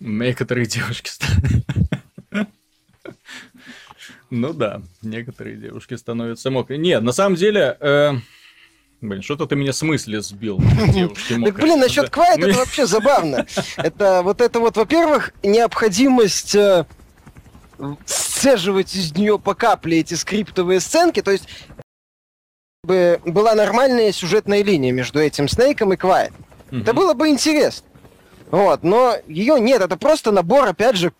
Некоторые девушки становятся... Ну да, некоторые девушки становятся мокрыми. Нет, на самом деле, э, Блин, что-то ты меня с мысли сбил. Так, блин, насчет Quiet это вообще забавно. Это вот это вот, во-первых, необходимость э, сцеживать из нее по капле эти скриптовые сценки, то есть бы была нормальная сюжетная линия между этим Снейком и Quiet. Это было бы интересно. Вот, но ее нет, это просто набор, опять же,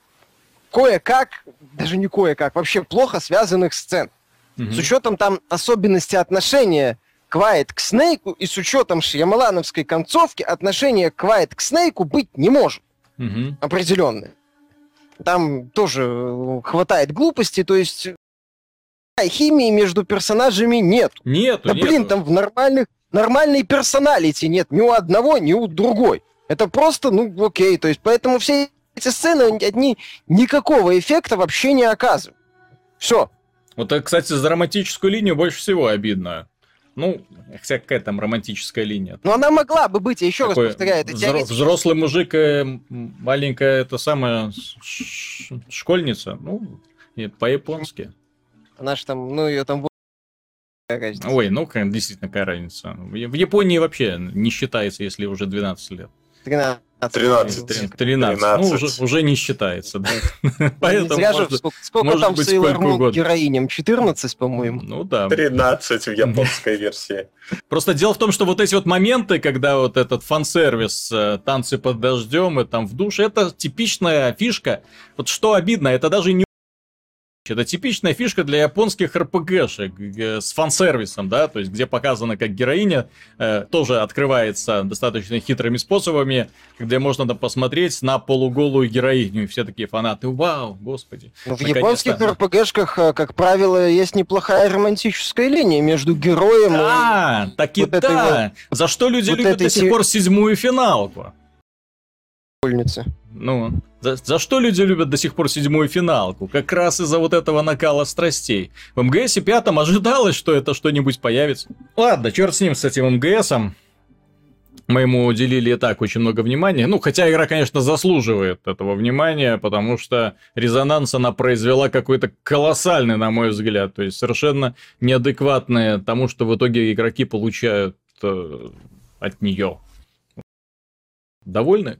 кое-как, даже не кое-как, вообще плохо связанных сцен. С учетом там особенностей отношения Quiet к Снейку, и с учетом шьямалановской концовки отношение Quiet к Снейку быть не может. Угу. Определенное. Там тоже э, хватает глупости, то есть химии между персонажами нет. Нет. Да нету. блин, там в нормальных нормальной персоналити нет ни у одного, ни у другой. Это просто, ну, окей. То есть, поэтому все эти сцены, одни никакого эффекта вообще не оказывают. Все. Вот, э, кстати, за романтическую линию больше всего обидно. Ну, хотя какая там романтическая линия? Ну, она могла бы быть, я еще Такой раз повторяю, это взро- Взрослый мужик, маленькая, это самая школьница, ну, по-японски. Она же там, ну, ее там. Ой, ну, действительно, какая разница. В Японии вообще не считается, если уже 12 лет. 13. 13. 13. 13. Ну, уже, уже не считается, да. Поэтому Зря может, сколько, сколько может там Сейлор Мун героиням? 14, по-моему. Ну да. 13 в японской версии. Просто дело в том, что вот эти вот моменты, когда вот этот фан-сервис, э, танцы под дождем и там в душе, это типичная фишка. Вот что обидно, это даже не это типичная фишка для японских РПГшек с фан-сервисом, да, то есть где показано, как героиня э, тоже открывается достаточно хитрыми способами, где можно там посмотреть на полуголую героиню, и все такие фанаты, вау, господи. Ну, в японских РПГшках, э, как правило, есть неплохая романтическая линия между героем да, и... так и вот да, вот, за что люди вот любят до сих пор седьмую финалку. Ну, за, за что люди любят до сих пор седьмую финалку? Как раз из-за вот этого накала страстей. В МГСе пятом ожидалось, что это что-нибудь появится. Ладно, черт с ним, с этим МГСом. Мы ему уделили и так очень много внимания. Ну, хотя игра, конечно, заслуживает этого внимания, потому что резонанс она произвела какой-то колоссальный, на мой взгляд. То есть совершенно неадекватное тому, что в итоге игроки получают э, от нее. Довольны?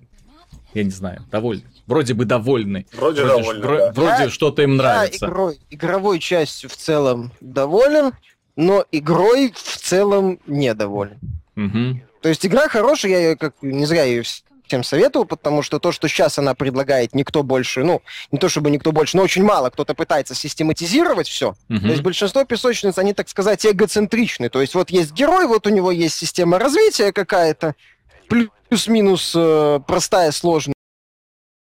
я не знаю, довольны. Вроде бы довольны. Вроде, вроде довольны, вро- да. Вроде что-то им нравится. Я игрой, игровой частью в целом доволен, но игрой в целом недоволен. Угу. То есть игра хорошая, я ее, как не зря ее всем советовал, потому что то, что сейчас она предлагает, никто больше, ну, не то чтобы никто больше, но очень мало кто-то пытается систематизировать все. Угу. То есть большинство песочниц, они, так сказать, эгоцентричны. То есть вот есть герой, вот у него есть система развития какая-то, плюс-минус э, простая, сложная.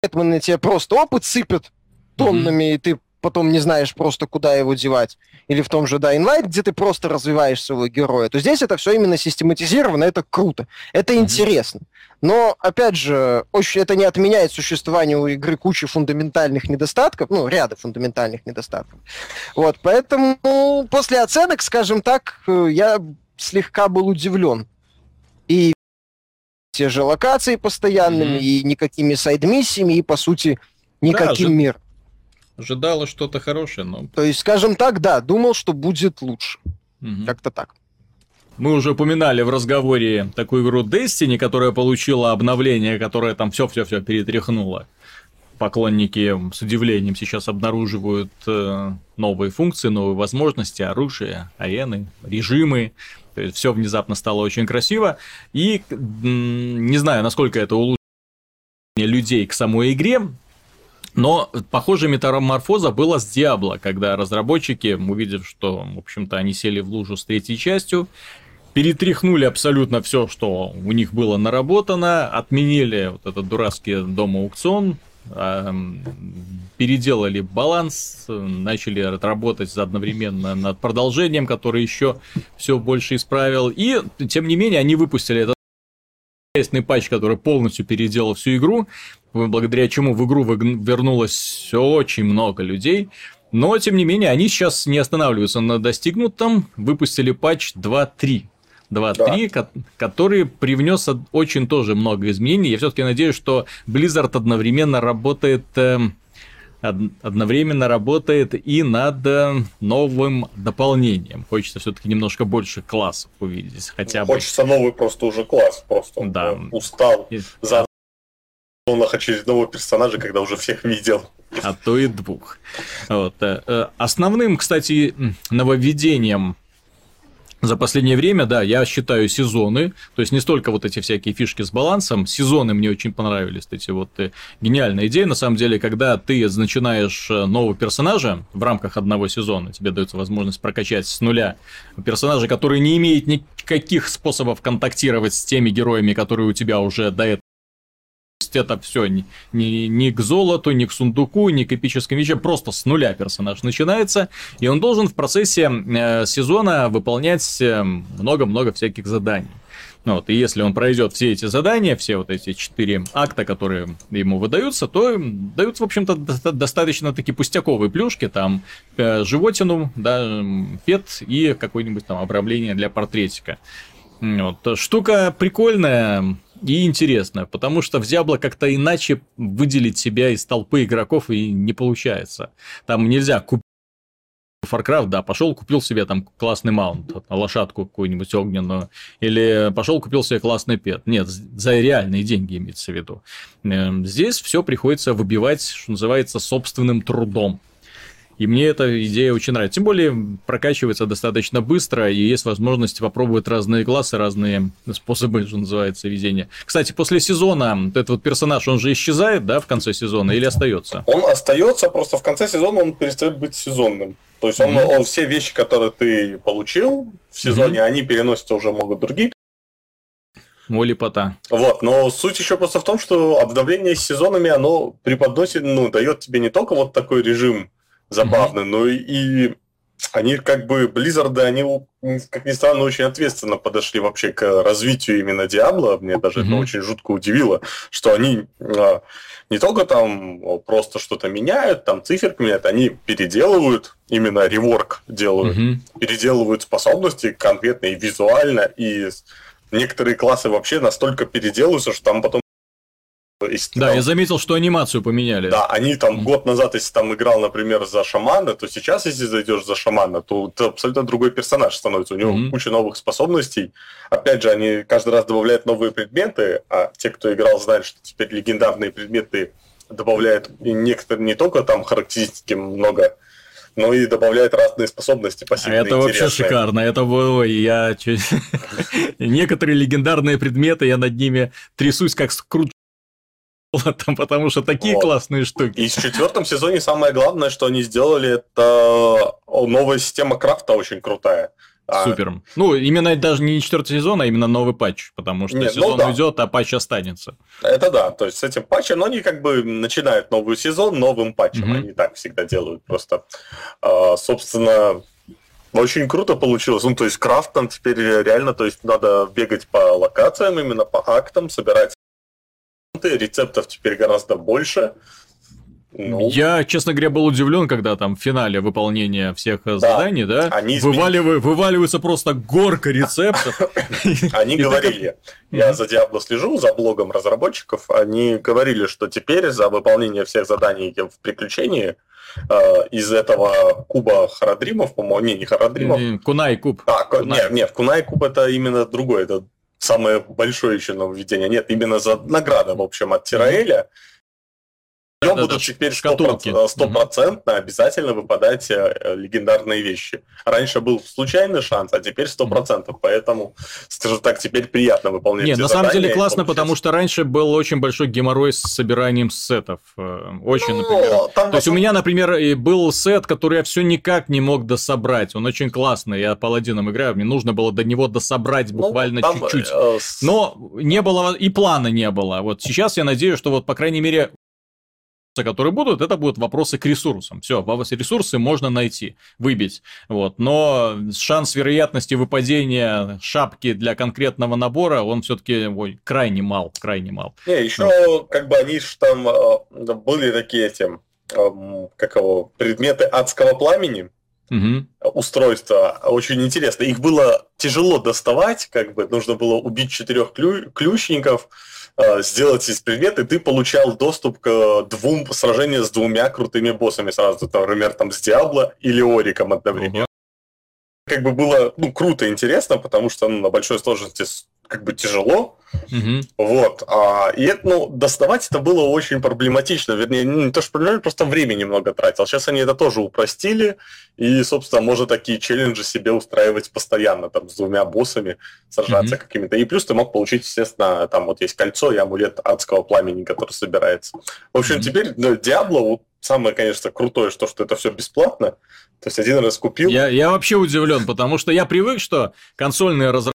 Бэтмены тебе просто опыт сыпят тоннами, mm-hmm. и ты потом не знаешь просто, куда его девать. Или в том же Dying Light, где ты просто развиваешь своего героя. То здесь это все именно систематизировано, это круто. Это mm-hmm. интересно. Но, опять же, очень, это не отменяет существование у игры кучи фундаментальных недостатков, ну, ряда фундаментальных недостатков. Вот, поэтому после оценок, скажем так, э, я слегка был удивлен. И те же локации постоянными, mm-hmm. и никакими сайд-миссиями, и, по сути, никаким да, миром. Ожидала что-то хорошее, но... То есть, скажем так, да, думал, что будет лучше. Mm-hmm. Как-то так. Мы уже упоминали в разговоре такую игру Destiny, которая получила обновление, которое там все-все-все перетряхнуло. Поклонники с удивлением сейчас обнаруживают э, новые функции, новые возможности, оружие, арены, режимы. То есть все внезапно стало очень красиво. И не знаю, насколько это улучшение людей к самой игре, но похоже метаморфоза была с Диабло, когда разработчики, увидев, что, в общем-то, они сели в лужу с третьей частью, перетряхнули абсолютно все, что у них было наработано, отменили вот этот дурацкий дом-аукцион, переделали баланс, начали работать одновременно над продолжением, которое еще все больше исправил. И, тем не менее, они выпустили этот интересный патч, который полностью переделал всю игру, благодаря чему в игру вернулось очень много людей. Но, тем не менее, они сейчас не останавливаются на достигнутом, выпустили патч 2.3 2.3, да. который привнес очень тоже много изменений. Я все-таки надеюсь, что Blizzard одновременно работает э, одновременно работает и над э, новым дополнением. Хочется все-таки немножко больше классов увидеть, хотя бы. Хочется новый просто уже класс, просто да. устал и... за очередного персонажа, когда уже всех видел. А то и двух. Вот. Э, основным, кстати, нововведением за последнее время, да, я считаю сезоны, то есть не столько вот эти всякие фишки с балансом, сезоны мне очень понравились, эти вот э, гениальная идея, на самом деле, когда ты начинаешь э, нового персонажа в рамках одного сезона, тебе дается возможность прокачать с нуля персонажа, который не имеет никаких способов контактировать с теми героями, которые у тебя уже до этого есть это все ни, ни, ни к золоту, ни к сундуку, ни к эпическим вещам, просто с нуля персонаж начинается, и он должен в процессе э, сезона выполнять э, много-много всяких заданий. Вот, и если он пройдет все эти задания, все вот эти четыре акта, которые ему выдаются, то даются, в общем-то, достаточно такие пустяковые плюшки, там э, животину, да, пет и какое-нибудь там обрамление для портретика. Вот. Штука прикольная, и интересно, потому что в Diablo как-то иначе выделить себя из толпы игроков и не получается. Там нельзя купить Warcraft, да, пошел купил себе там классный маунт, лошадку какую-нибудь огненную, или пошел купил себе классный пет. Нет, за реальные деньги имеется в виду. Эм, здесь все приходится выбивать, что называется, собственным трудом. И мне эта идея очень нравится. Тем более прокачивается достаточно быстро, и есть возможность попробовать разные классы, разные способы, что называется, везения. Кстати, после сезона этот вот персонаж, он же исчезает, да, в конце сезона, или остается? Он остается, просто в конце сезона он перестает быть сезонным. То есть он, mm-hmm. он все вещи, которые ты получил в сезоне, mm-hmm. они переносятся уже могут другие о, лепота. Вот, но суть еще просто в том, что обновление с сезонами, оно преподносит, ну, дает тебе не только вот такой режим забавно, mm-hmm. но и они как бы, Blizzard, они, как ни странно, очень ответственно подошли вообще к развитию именно Диабло. Мне даже mm-hmm. это очень жутко удивило, что они а, не только там просто что-то меняют, там циферки меняют, они переделывают, именно реворк делают, mm-hmm. переделывают способности конкретно и визуально, и некоторые классы вообще настолько переделываются, что там потом если да, там... я заметил, что анимацию поменяли. Да, они там mm год назад, если там играл, например, за шамана, то сейчас, если зайдешь за шамана, то ты абсолютно другой персонаж становится. У него mm-hmm. куча новых способностей. Опять же, они каждый раз добавляют новые предметы, а те, кто играл, знают, что теперь легендарные предметы добавляют некоторые не только там характеристики много, но и добавляет разные способности пассивные. Это вообще шикарно. Это было я некоторые легендарные предметы, я над ними трясусь как скрут там, потому что такие вот. классные штуки. И в четвертом сезоне самое главное, что они сделали, это новая система крафта очень крутая. А, Супер. А... Ну, именно даже не четвертый сезон, а именно новый патч, потому что Нет, ну сезон ну, да. уйдет, а патч останется. Это да, то есть с этим патчем, но они как бы начинают новый сезон новым патчем, mm-hmm. они так всегда делают просто. А, собственно, очень круто получилось. Ну, то есть крафт там теперь реально, то есть надо бегать по локациям, именно по актам, собирать рецептов теперь гораздо больше. Ну, я, честно говоря, был удивлен, когда там в финале выполнения всех да, заданий, да, они вываливаю, вываливается просто горка рецептов. Они говорили, я за Diablo слежу, за блогом разработчиков, они говорили, что теперь за выполнение всех заданий в приключении э, из этого куба Харадримов, по-моему, не, не Харадримов. Кунай куб. А, нет, нет, Кунай куб это именно другой, это самое большое еще нововведение. Нет, именно за награды, в общем, от Тираэля. Да, будут да, теперь стопроцентно обязательно выпадать э, легендарные вещи. Раньше был случайный шанс, а теперь сто процентов, поэтому, скажу так, теперь приятно выполнять Нет, на самом деле классно, потому что раньше был очень большой геморрой с собиранием сетов. Э, очень, ну, например. То есть у меня, например, был сет, который я все никак не мог дособрать. Он очень классный, я паладином играю, мне нужно было до него дособрать ну, буквально чуть-чуть. Э, Но не было, и плана не было. Вот сейчас я надеюсь, что вот, по крайней мере, которые будут, это будут вопросы к ресурсам. Все, ресурсы можно найти, выбить. Вот. Но шанс вероятности выпадения шапки для конкретного набора, он все-таки крайне мал, крайне мал. Не, еще вот. как бы они же там э, были такие эти, э, как его, предметы адского пламени, угу. устройства. Очень интересно. Их было тяжело доставать, как бы нужно было убить четырех клю- ключников, сделать из предмета, и ты получал доступ к двум сражениям с двумя крутыми боссами сразу, например, там с Диабло или Ориком одновременно. Угу. Как бы было ну, круто интересно, потому что ну, на большой сложности как бы тяжело, Угу. Вот. А, и это, ну, доставать это было очень проблематично. Вернее, ну, не то, что проблематично, просто время немного тратил. Сейчас они это тоже упростили, и, собственно, можно такие челленджи себе устраивать постоянно, там, с двумя боссами сражаться mm-hmm. какими-то. И плюс ты мог получить, естественно, там вот есть кольцо и амулет адского пламени, который собирается. В общем, mm-hmm. теперь ну, Диабло, вот, самое, конечно, крутое, что, что это все бесплатно. То есть один раз купил. Я, я вообще удивлен, потому что я привык, что консольные разработчики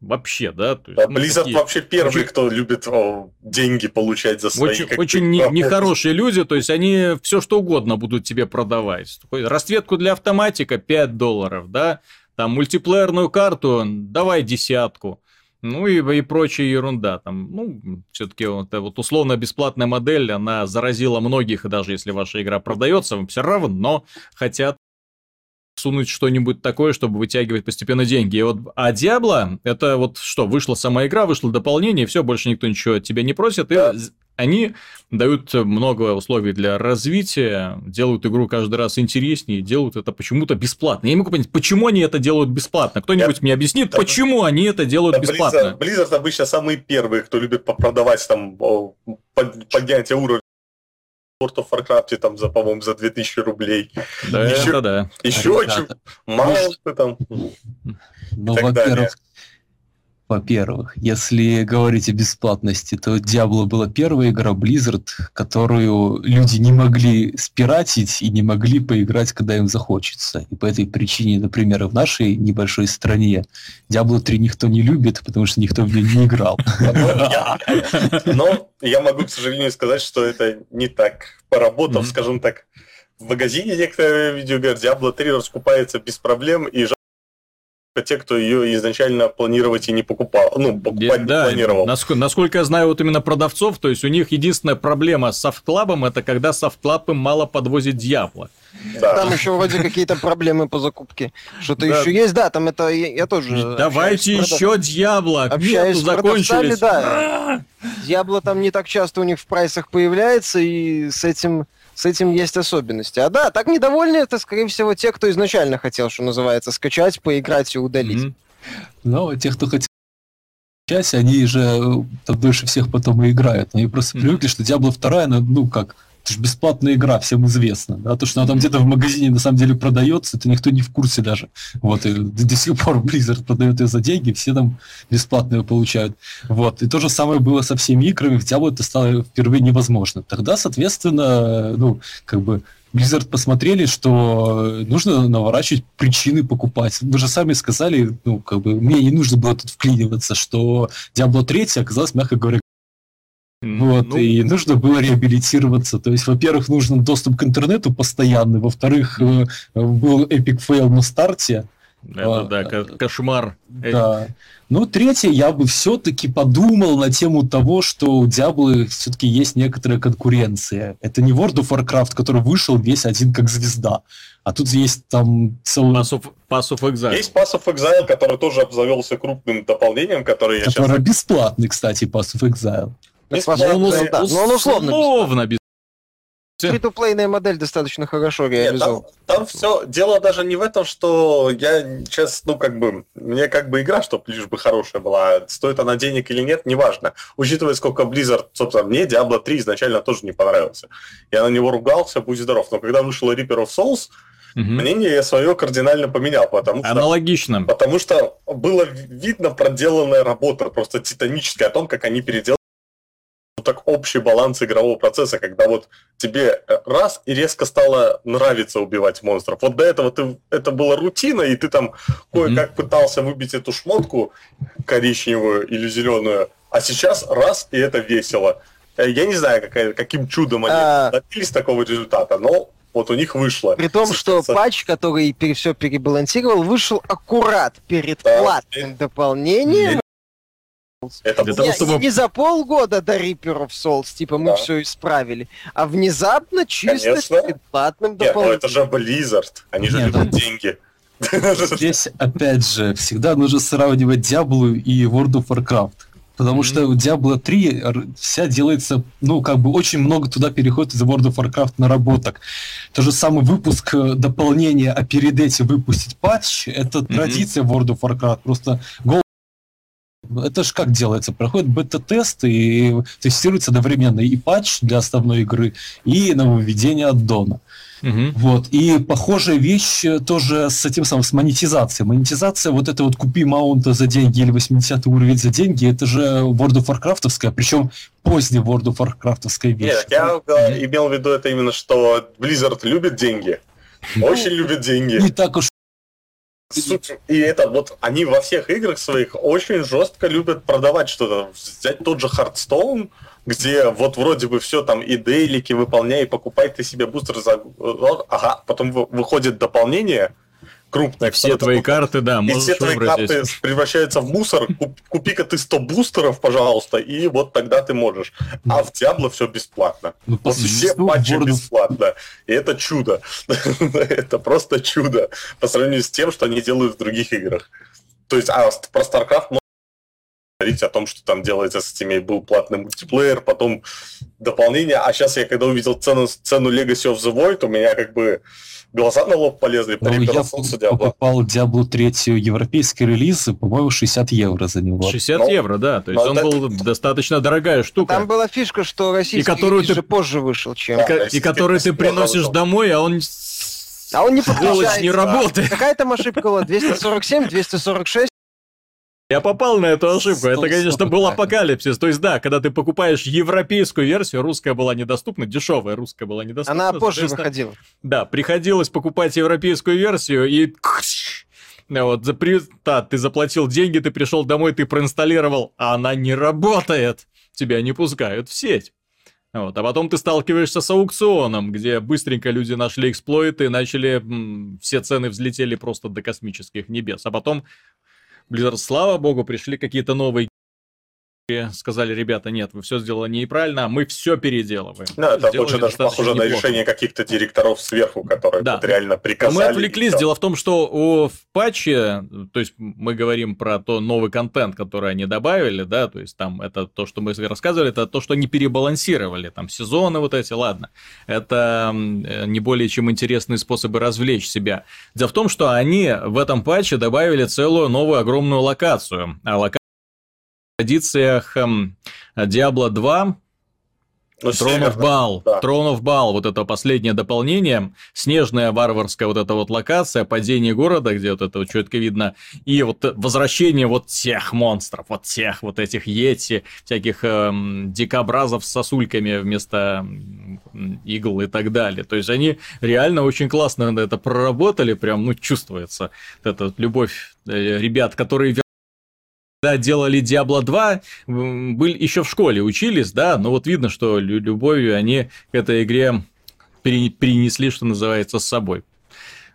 Вообще, да? То есть, да, ну, Blizzard такие... вообще первый, очень... кто любит о, деньги получать за свои... Очень, очень не, нехорошие люди, то есть они все что угодно будут тебе продавать. Расцветку для автоматика 5 долларов, да? Там мультиплеерную карту давай десятку. Ну и, и прочая ерунда. Там, ну, все-таки вот, вот условно бесплатная модель, она заразила многих, и даже если ваша игра продается, все равно хотят сунуть что-нибудь такое, чтобы вытягивать постепенно деньги. И вот, а Diablo, это вот что, вышла сама игра, вышло дополнение, все, больше никто ничего от тебя не просит, и они дают много условий для развития, делают игру каждый раз интереснее, делают это почему-то бесплатно. Я не могу понять, почему они это делают бесплатно. Кто-нибудь Я... мне объяснит, да, почему они это делают да, бесплатно. Blizzard, Blizzard обычно самые первые, кто любит попродавать там поднятие уровня World of Warcraft там за, по-моему, за 2000 рублей. Да, еще, это да. Еще очень мало ты там. Ну, во-первых, во-первых, если говорить о бесплатности, то Diablo была первая игра Blizzard, которую люди не могли спиратить и не могли поиграть, когда им захочется. И по этой причине, например, в нашей небольшой стране Diablo 3 никто не любит, потому что никто в нее не играл. Но я могу, к сожалению, сказать, что это не так. Поработав, скажем так, в магазине некоторые видео говорят, Diablo 3 раскупается без проблем, и те, кто ее изначально планировать и не покупал, ну, покупать да, не планировал. Насколько, насколько я знаю, вот именно продавцов, то есть у них единственная проблема с софтклабом, это когда софтклаб им мало подвозит Дьявола. Да. Там еще вроде какие-то проблемы по закупке. Что-то да. еще есть, да, там это я, я тоже. Давайте еще Дьявола. Общаюсь с закончились. Да. Дьявола там не так часто у них в прайсах появляется, и с этим с этим есть особенности. А да, так недовольны это, скорее всего, те, кто изначально хотел, что называется, скачать, поиграть и удалить. Mm-hmm. Ну, те, кто хотел часть, они же э, дольше всех потом и играют. Они просто mm-hmm. привыкли, что Diablo 2, ну, ну как, это же бесплатная игра, всем известно. Да? То, что она там где-то в магазине на самом деле продается, это никто не в курсе даже. Вот, и до, сих пор Blizzard продает ее за деньги, все там бесплатно ее получают. Вот. И то же самое было со всеми играми, в Diablo это стало впервые невозможно. Тогда, соответственно, ну, как бы Blizzard посмотрели, что нужно наворачивать причины покупать. Вы же сами сказали, ну, как бы, мне не нужно было тут вклиниваться, что Diablo 3 оказалась, мягко говоря, вот, ну... и нужно было реабилитироваться. То есть, во-первых, нужен доступ к интернету постоянный, во-вторых, э, был epic fail на старте. Это, а, да, кошмар. Да. Ну, третье, я бы все-таки подумал на тему того, что у Diablo все-таки есть некоторая конкуренция. Это не World of Warcraft, который вышел весь один как звезда. А тут есть там целый... Path of, Path of Exile. Есть Path of Exile, который тоже обзавелся крупным дополнением, который я Который сейчас... бесплатный, кстати, Pass of Exile. Бесплатно, ну, да. ну, он условно, условно без... Фритуплейная модель достаточно хорошо реализована. Нет, там, там все дело даже не в этом, что я сейчас, ну как бы, мне как бы игра, чтобы лишь бы хорошая была, стоит она денег или нет, неважно. Учитывая, сколько Blizzard, собственно, мне Diablo 3 изначально тоже не понравился. Я на него ругался, будь здоров. Но когда вышел Reaper of Souls, Угу. Мнение я свое кардинально поменял, потому что... Аналогично. Потому что было видно проделанная работа, просто титаническая, о том, как они переделали так общий баланс игрового процесса, когда вот тебе э, раз и резко стало нравиться убивать монстров. Вот до этого ты, это была рутина, и ты там кое-как mm-hmm. пытался выбить эту шмотку коричневую или зеленую, а сейчас раз, и это весело. Э, я не знаю, какая, каким чудом они а... добились такого результата, но вот у них вышло. При том, что патч, который все перебалансировал, вышел аккурат перед да, платным дополнением. Это для того, чтобы... Не за полгода до Reaper of Souls, типа мы да. все исправили, а внезапно чисто Конечно. перед платным Нет, ну это же Blizzard, они же Нет, любят да. деньги. Здесь, опять же, всегда нужно сравнивать Diablo и World of Warcraft. Потому mm-hmm. что у Diablo 3 вся делается, ну, как бы очень много туда переходит из World of Warcraft наработок. То же самый выпуск э, дополнения, а перед этим выпустить патч, это mm-hmm. традиция World of Warcraft. Просто Это же как делается? Проходит бета-тест и тестируется одновременно и патч для основной игры, и нововведение аддона. Угу. Вот. И похожая вещь тоже с этим самым, с монетизацией. Монетизация, вот это вот купи маунта за деньги или 80 уровень за деньги, это же World of Warcraft'овская, причем поздняя World of Warcraft'овская вещь. Нет, я mm имел в виду это именно, что Blizzard любит деньги. Очень любит деньги. Не так уж и это вот они во всех играх своих очень жестко любят продавать что-то. Взять тот же Hearthstone, где вот вроде бы все там и дейлики выполняй, и покупай ты себе бустер за... Ага, потом выходит дополнение, крупная. Все твои карты, да, И все твои карты превращаются в мусор. Купи-ка ты 100 бустеров, пожалуйста, и вот тогда ты можешь. А в Диабло все бесплатно. Ну, вот все патчи бесплатно. И это чудо. это просто чудо по сравнению с тем, что они делают в других играх. То есть, а про StarCraft говорить о том, что там делается с этими, был платный мультиплеер, потом дополнение, а сейчас я когда увидел цену, цену Legacy of the Void, у меня как бы глаза на лоб полезли, ну, я покупал Diablo 3 европейский релиз, и, по-моему, 60 евро за него. 60 ну, евро, да, то есть он это... был достаточно дорогая штука. Там была фишка, что российский и которую ты... позже вышел, чем... Да, и, и которую ты приносишь вышел. домой, а он а он не подключается. не работает. Какая там ошибка была? 247, 246? Я попал на эту ошибку. Это, конечно, был апокалипсис. То есть, да, когда ты покупаешь европейскую версию, русская была недоступна, дешевая русская была недоступна. Она позже выходила. Да, приходилось покупать европейскую версию и вот, за при... да, ты заплатил деньги, ты пришел домой, ты проинсталлировал, а она не работает. Тебя не пускают в сеть. Вот. А потом ты сталкиваешься с аукционом, где быстренько люди нашли эксплойты, начали, все цены взлетели просто до космических небес. А потом Blizzard, слава богу, пришли какие-то новые сказали, ребята, нет, вы все сделали неправильно, мы все переделываем. Да, это больше даже похоже неплохо. на решение каких-то директоров сверху, которые да. реально приказали. Мы отвлеклись. Дело в том, что у, в патче, то есть мы говорим про то новый контент, который они добавили, да, то есть там это то, что мы рассказывали, это то, что они перебалансировали, там сезоны вот эти, ладно, это не более чем интересные способы развлечь себя. Дело в том, что они в этом патче добавили целую новую огромную локацию, а локация традициях эм, Diablo 2 ну, Throne of Ball, да. Throne of Ball, вот это последнее дополнение, снежная варварская вот эта вот локация, падение города, где вот это вот четко видно, и вот возвращение вот тех монстров, вот тех вот этих йети, всяких эм, дикобразов с сосульками вместо игл и так далее. То есть они реально очень классно это проработали, прям, ну, чувствуется вот эта любовь э, ребят, которые когда делали Diablo 2, были еще в школе учились, да, но вот видно, что любовью они к этой игре перенесли, что называется, с собой.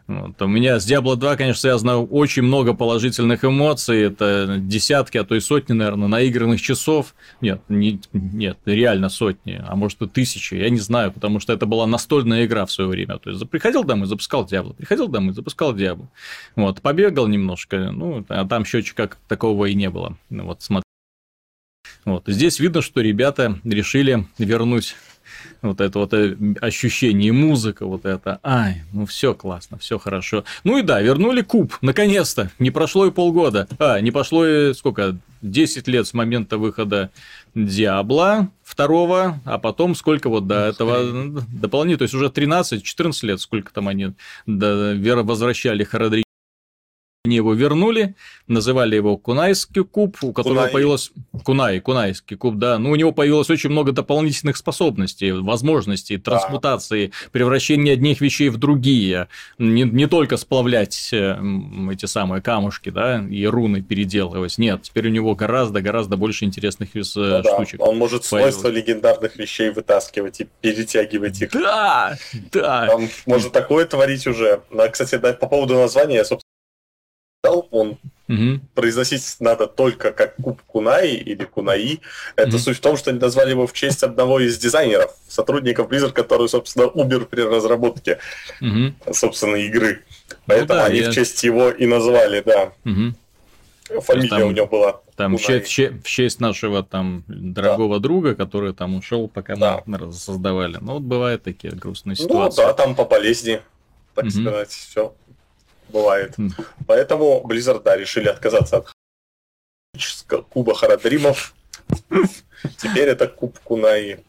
Вот. У меня с Diablo 2, конечно, связано очень много положительных эмоций. Это десятки, а то и сотни, наверное, наигранных часов. Нет, не, нет, реально сотни, а может и тысячи, я не знаю, потому что это была настольная игра в свое время. То есть приходил домой, запускал Diablo, приходил домой, запускал Diablo. Вот, побегал немножко, ну, а там счетчика как такового и не было. Вот, смотри. Вот. Здесь видно, что ребята решили вернуть вот это вот э, ощущение, музыка, вот это, ай, ну все классно, все хорошо. Ну и да, вернули куб, наконец-то, не прошло и полгода, а, не прошло и сколько, 10 лет с момента выхода Диабла второго, а потом сколько вот до этого дополнительно, то есть уже 13-14 лет, сколько там они возвращали Харадри они его вернули, называли его Кунайский куб, у которого Кунай. появилось... Кунай, Кунайский куб, да. Ну, у него появилось очень много дополнительных способностей, возможностей, трансмутации, да. превращения одних вещей в другие. Не, не только сплавлять э, эти самые камушки, да, и руны переделывать. Нет, теперь у него гораздо-гораздо больше интересных э, ну, штучек. Да. Он может появилось. свойства легендарных вещей вытаскивать и перетягивать их. Да, да. Он может такое творить уже. Кстати, по поводу названия, я, собственно, он угу. произносить надо только как куб Кунаи или Кунаи. Это угу. суть в том, что они назвали его в честь одного из дизайнеров, сотрудников Blizzard, который, собственно, умер при разработке, угу. собственно, игры. Поэтому ну, да, они я... в честь его и назвали, да. Угу. Фамилия там, у него была. Там в честь, в честь нашего там дорогого да. друга, который там ушел, пока да. мы создавали. Ну, вот бывают такие грустные ну ситуации. Ну да, там по болезни, так угу. сказать, все бывает. Mm. Поэтому Blizzard, да, решили отказаться от куба Харадримов. Теперь это куб Кунаи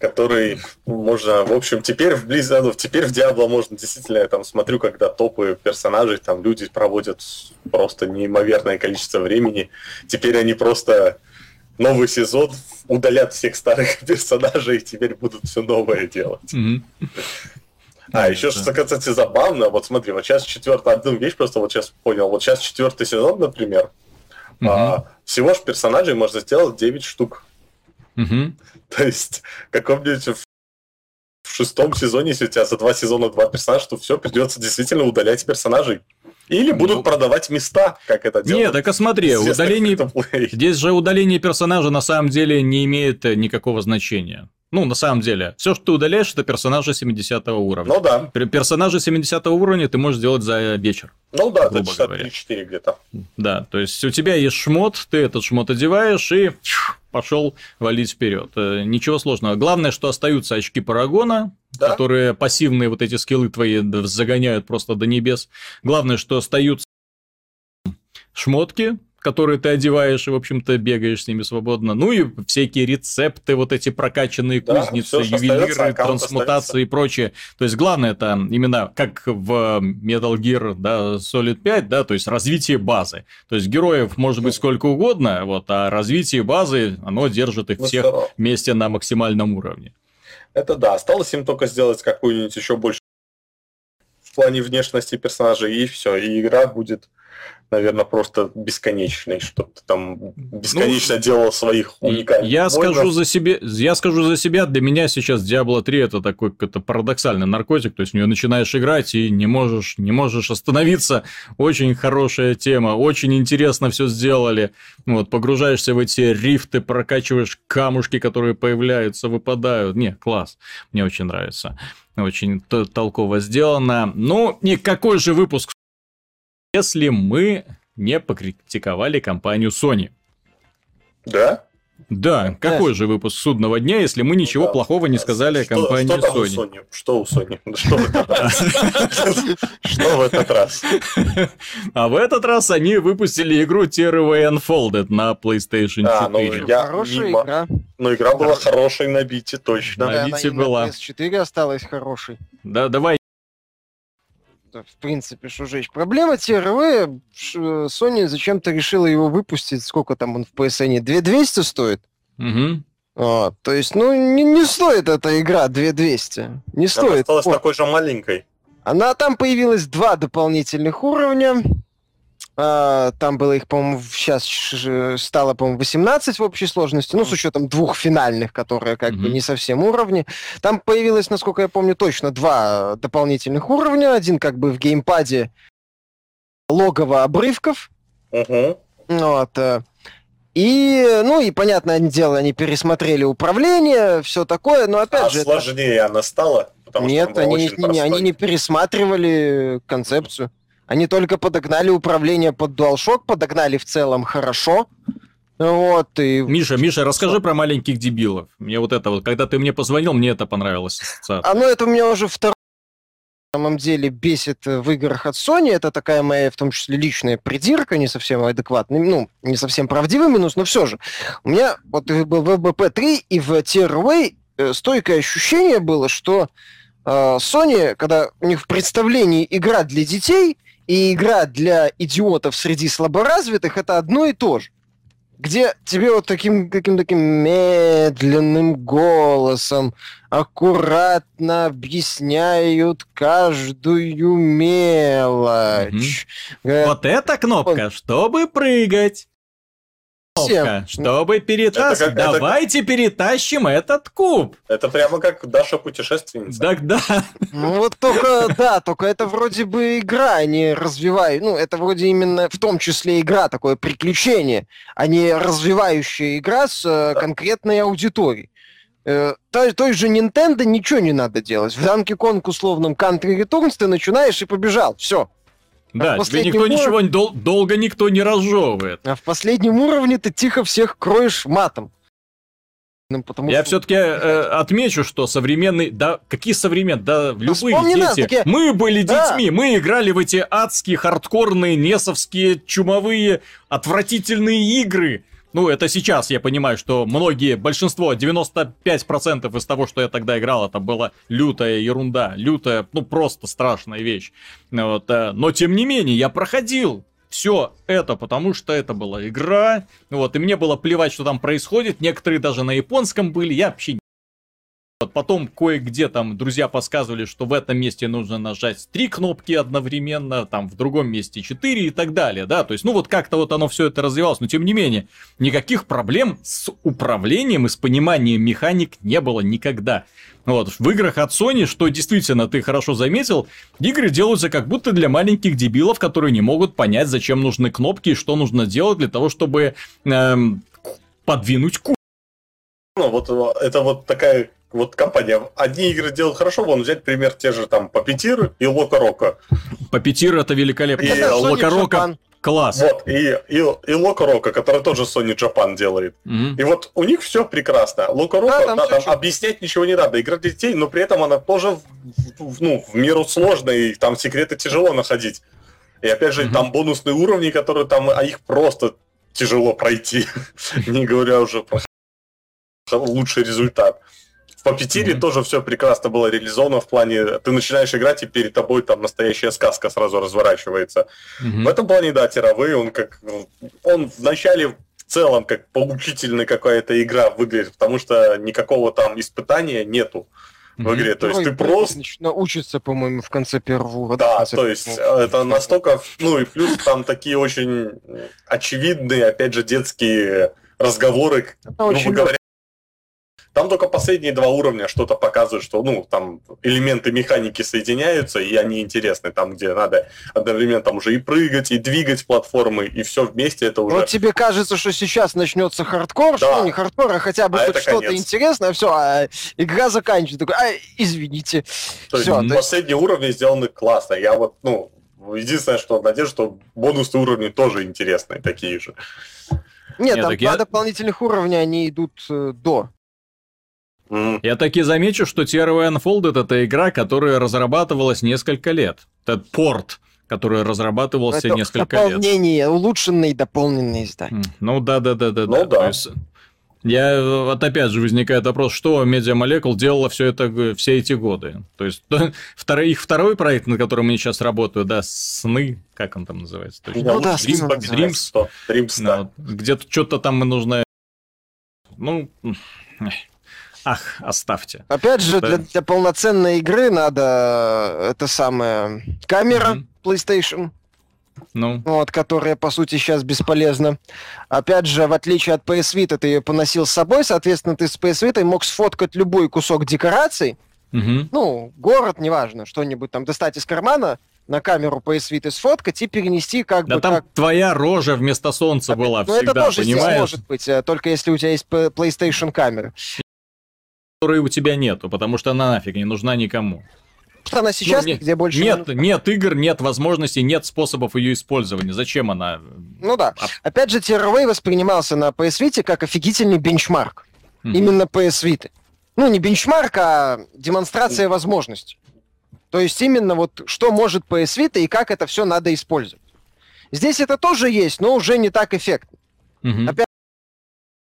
который можно, в общем, теперь в Blizzard, ну, теперь в Diablo можно действительно, я там смотрю, когда топы персонажей, там люди проводят просто неимоверное количество времени. Теперь они просто новый сезон удалят всех старых персонажей и теперь будут все новое делать. Mm-hmm. А, еще что, кстати, забавно, вот смотри, вот сейчас четвертый, одну вещь просто вот сейчас понял, вот сейчас четвертый сезон, например, а, всего же персонажей можно сделать 9 штук. Угу. То есть, каком-нибудь в шестом сезоне, если у тебя за два сезона два персонажа, то все, придется действительно удалять персонажей. Или будут ну, продавать места, как это делают. Нет, так а смотри, удаление... Здесь же удаление персонажа на самом деле не имеет э, никакого значения. Ну, на самом деле, все, что ты удаляешь, это персонажи 70 уровня. Ну да. Персонажи 70 уровня ты можешь сделать за вечер. Ну да, за часа 3-4 где-то. Да, то есть у тебя есть шмот, ты этот шмот одеваешь и пошел валить вперед. Э, ничего сложного. Главное, что остаются очки парагона, да? которые пассивные вот эти скиллы твои загоняют просто до небес. Главное, что остаются шмотки, которые ты одеваешь и, в общем-то, бегаешь с ними свободно. Ну и всякие рецепты, вот эти прокачанные да, кузницы, все, ювелиры, трансмутации остается. и прочее. То есть главное это именно как в Metal Gear да, Solid 5, да, то есть развитие базы. То есть героев может быть сколько угодно, вот, а развитие базы, оно держит их ну, всех вместе на максимальном уровне. Это да, осталось им только сделать какую-нибудь еще больше плане внешности персонажей, и все, и игра будет наверное, просто бесконечный, чтобы ты там бесконечно ну, делал своих уникальных. Я воинов. скажу за себе, я скажу за себя, для меня сейчас Diablo 3 это такой это парадоксальный наркотик, то есть в нее начинаешь играть и не можешь, не можешь остановиться. Очень хорошая тема, очень интересно все сделали. Вот, погружаешься в эти рифты, прокачиваешь камушки, которые появляются, выпадают. Не, класс, мне очень нравится. Очень толково сделано. Ну, никакой же выпуск если мы не покритиковали компанию Sony. Да? Да, какой же выпуск судного дня, если мы ничего да. плохого не сказали что, о компании что Sony? У Sony? Что у Sony? Что в этот раз? Что в этот раз? А в этот раз они выпустили игру Tearaway Unfolded на PlayStation 4. А, ну, я Хорошая игра. Ну, игра была хорошей на бите, точно. На бите была. На PS4 осталась хорошей. Да, давай в принципе, что жечь. Проблема TRV, Sony зачем-то решила его выпустить, сколько там он в PSN? 2200 стоит? Угу. Вот, то есть, ну, не, не стоит эта игра 2200. Не Она стоит. осталась вот. такой же маленькой. Она там появилась два дополнительных уровня. А, там было их, по-моему, сейчас стало, по-моему, 18 в общей сложности, ну, с учетом двух финальных, которые как mm-hmm. бы не совсем уровни. Там появилось, насколько я помню, точно два дополнительных уровня. Один как бы в геймпаде логово обрывков. Mm-hmm. Вот. Э, и, ну, и, понятное дело, они пересмотрели управление, все такое, но опять а же... сложнее это... она стала? Нет, они, не, они не пересматривали концепцию. Они только подогнали управление под DualShock, подогнали в целом хорошо. Вот, и... Миша, Миша, расскажи про маленьких дебилов. Мне вот это вот, когда ты мне позвонил, мне это понравилось. А ну это у меня уже второй самом деле бесит в играх от Sony. Это такая моя, в том числе, личная придирка, не совсем адекватный, ну, не совсем правдивый минус, но все же. У меня вот в VBP3 и в Tearway э, стойкое ощущение было, что э, Sony, когда у них в представлении игра для детей – и игра для идиотов среди слаборазвитых это одно и то же. Где тебе вот таким каким таким медленным голосом аккуратно объясняют каждую мелочь. Угу. Говорят, вот эта кнопка, он... чтобы прыгать кнопка, чтобы перетаскивать. Давайте это... перетащим этот куб. Это прямо как Даша путешественница. Так да. Ну вот только, да, только это вроде бы игра, а не развиваю. Ну, это вроде именно в том числе игра, такое приключение, а не развивающая игра с э, да. конкретной аудиторией. Э, той, той же Nintendo ничего не надо делать. В Donkey Kong условном Country Returns ты начинаешь и побежал. Все. Да, а тебе никто уровне... ничего дол- долго никто не разжевывает. А в последнем уровне ты тихо всех кроешь матом. Потому я что... все-таки э, отмечу, что современный, да, какие современные, да, любые дети. Нас, я... Мы были да. детьми, мы играли в эти адские, хардкорные, несовские, чумовые, отвратительные игры. Ну, это сейчас я понимаю, что многие, большинство, 95% из того, что я тогда играл, это была лютая ерунда, лютая, ну, просто страшная вещь. Вот, э, но, тем не менее, я проходил все это, потому что это была игра, вот, и мне было плевать, что там происходит, некоторые даже на японском были, я вообще потом кое-где там друзья подсказывали, что в этом месте нужно нажать три кнопки одновременно, там в другом месте четыре и так далее, да, то есть, ну вот как-то вот оно все это развивалось, но тем не менее, никаких проблем с управлением и с пониманием механик не было никогда. Вот, в играх от Sony, что действительно ты хорошо заметил, игры делаются как будто для маленьких дебилов, которые не могут понять, зачем нужны кнопки и что нужно делать для того, чтобы эм, подвинуть ку. Ну, вот это вот такая вот компания, одни игры делают хорошо, вон взять пример те же там Папетир и Лока Рока. Папетир это великолепно. И Лока Рока класс. Вот, и, и, и Лока Рока, который тоже Sony Japan делает. Mm-hmm. И вот у них все прекрасно. Лока Рока, да, там, да, там объяснять ничего не надо. Игра для детей, но при этом она тоже в, ну, в меру сложная, и там секреты тяжело находить. И опять же, mm-hmm. там бонусные уровни, которые там, а их просто тяжело пройти. Не говоря уже про лучший результат. В Папетире mm-hmm. тоже все прекрасно было реализовано в плане, ты начинаешь играть, и перед тобой там настоящая сказка сразу разворачивается. Mm-hmm. В этом плане, да, Тировые, он как... Он вначале в целом как поучительная какая-то игра выглядит, потому что никакого там испытания нету в игре. То есть ты просто... Учится, по-моему, в конце первого. Да, то есть это настолько... Ну и плюс там такие очень очевидные, опять же, детские разговоры, грубо говоря, там только последние два уровня что-то показывают, что ну там элементы механики соединяются, и они интересны. Там, где надо одновременно там уже и прыгать, и двигать платформы, и все вместе это уже. Вот тебе кажется, что сейчас начнется хардкор, да. что не хардкор, а хотя бы а что-то интересное, все, а игра заканчивается. Такой, а, извините. То есть все, последние есть... уровни сделаны классно. Я вот, ну, единственное, что надежда, что бонусные уровни тоже интересные, такие же. Нет, Нет там два я... дополнительных уровня, они идут э, до. Я таки замечу, что TRV Unfolded это игра, которая разрабатывалась несколько лет. Это порт, который разрабатывался это несколько дополнение, лет. Дополнение, улучшенные дополненные издания. Ну да, да, да, да. Ну да. Есть, я вот опять же возникает вопрос, что Media Molecule делала все это все эти годы. То есть второй, их второй проект, над которым они сейчас работают, да, сны, как он там называется? Точно? Ну да, Dreams, Dreams, Dreams, да. Где-то что-то там нужно. Ну, Ах, оставьте. Опять же, да. для, для полноценной игры надо э, это самое камера mm-hmm. PlayStation. Ну. Вот, которая, по сути, сейчас бесполезна. Опять же, в отличие от PS Vita, ты ее поносил с собой, соответственно, ты с PS Vita мог сфоткать любой кусок декораций, угу. ну, город, неважно, что-нибудь там достать из кармана, на камеру PS Vita сфоткать и перенести как да бы... Да там как... твоя рожа вместо солнца а, была ну, всегда, это тоже понимаешь? может быть, э, только если у тебя есть PlayStation камера которой у тебя нету, потому что она нафиг не нужна никому. Она сейчас ну, где больше... Нет, нет игр, нет возможностей, нет способов ее использования. Зачем она? Ну да. А... Опять же, Terraway воспринимался на PS Vita как офигительный бенчмарк. Mm-hmm. Именно PS Vita. Ну, не бенчмарк, а демонстрация mm-hmm. возможностей. То есть именно вот что может PS Vita и как это все надо использовать. Здесь это тоже есть, но уже не так эффектно. Mm-hmm. Опять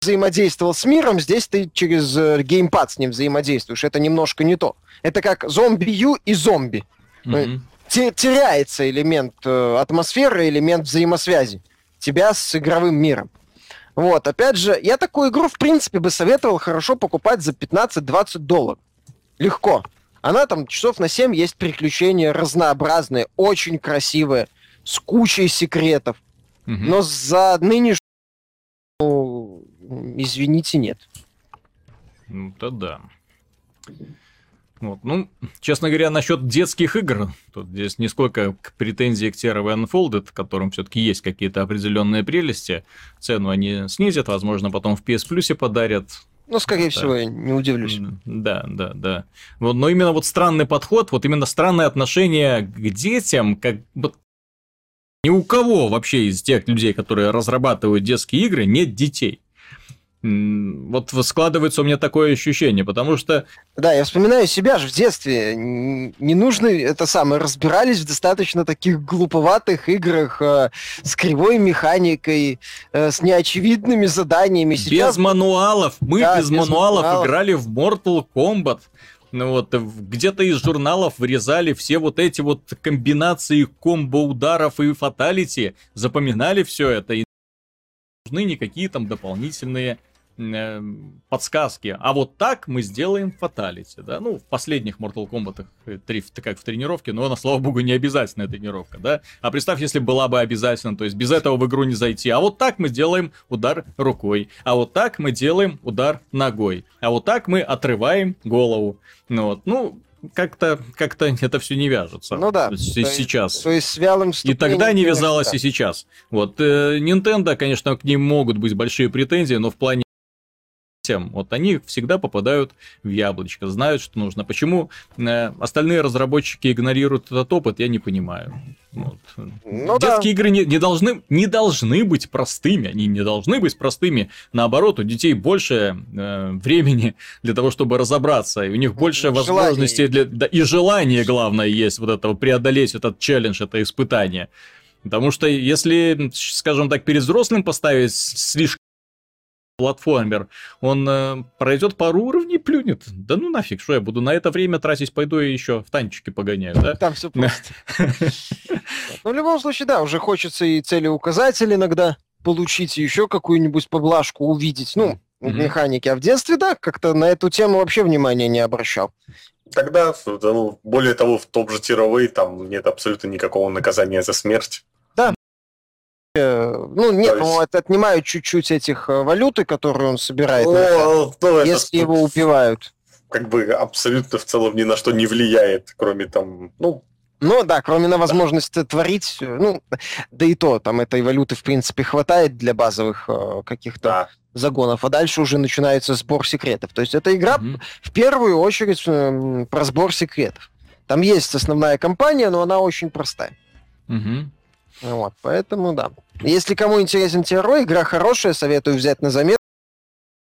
взаимодействовал с миром, здесь ты через э, геймпад с ним взаимодействуешь. Это немножко не то. Это как зомби-ю и зомби. Mm-hmm. Теряется элемент э, атмосферы, элемент взаимосвязи тебя с игровым миром. Вот, опять же, я такую игру, в принципе, бы советовал хорошо покупать за 15-20 долларов. Легко. Она там часов на 7 есть приключения разнообразные, очень красивые, с кучей секретов. Mm-hmm. Но за нынешнюю извините, нет. Ну, то да. Вот. Ну, честно говоря, насчет детских игр, тут здесь нисколько к претензии к TRV Unfolded, которым все-таки есть какие-то определенные прелести. Цену они снизят, возможно, потом в PS Plus подарят. Ну, скорее да. всего, я не удивлюсь. Да, да, да. Вот, но именно вот странный подход, вот именно странное отношение к детям, как вот ни у кого вообще из тех людей, которые разрабатывают детские игры, нет детей. Вот складывается у меня такое ощущение, потому что... Да, я вспоминаю себя же в детстве. Не нужно, это самое, разбирались в достаточно таких глуповатых играх э, с кривой механикой, э, с неочевидными заданиями. Сейчас... Без мануалов. Мы да, без, без мануалов, мануалов играли в Mortal Kombat. Ну вот, где-то из журналов вырезали все вот эти вот комбинации комбо-ударов и фаталити, запоминали все это, и нужны никакие там дополнительные э, подсказки. А вот так мы сделаем фаталити, да? Ну, в последних Mortal Kombat э, три, как в тренировке, но она, слава богу, не обязательная тренировка, да? А представь, если была бы обязательно, то есть без этого в игру не зайти. А вот так мы делаем удар рукой. А вот так мы делаем удар ногой. А вот так мы отрываем голову. Ну, вот. ну как-то как это все не вяжется. Ну да. То сейчас. То есть с вялым И тогда не вязалось и сейчас. Вот э, Nintendo, конечно, к ним могут быть большие претензии, но в плане тем. Вот они всегда попадают в яблочко, знают, что нужно. Почему э, остальные разработчики игнорируют этот опыт, я не понимаю. Вот. Ну, Детские да. игры не, не, должны, не должны быть простыми, они не должны быть простыми. Наоборот, у детей больше э, времени для того, чтобы разобраться, и у них больше желание. возможностей для, да, и желание, главное, есть вот этого преодолеть этот челлендж, это испытание. Потому что если, скажем так, перед взрослым поставить слишком платформер, он э, пройдет пару уровней, плюнет. Да ну нафиг, что я буду на это время тратить, пойду и еще в танчики погоняю, да? Там все просто. Ну, в любом случае, да, уже хочется и цели указатель иногда получить, еще какую-нибудь поблажку увидеть. Ну, механики. А в детстве, да, как-то на эту тему вообще внимания не обращал. Тогда, ну, более того, в топ же тировой там нет абсолютно никакого наказания за смерть. Ну, нет, есть... это отнимают чуть-чуть этих э, валюты, которые он собирает, О, ну, если это, его убивают. Как бы абсолютно в целом ни на что не влияет, кроме там, ну, ну да, кроме на возможность да. творить, э, ну, да и то, там этой валюты, в принципе, хватает для базовых э, каких-то да. загонов, а дальше уже начинается сбор секретов. То есть эта игра mm-hmm. в первую очередь э, про сбор секретов. Там есть основная кампания, но она очень простая. Mm-hmm. Вот, поэтому да. Если кому интересен террор, игра хорошая, советую взять на заметку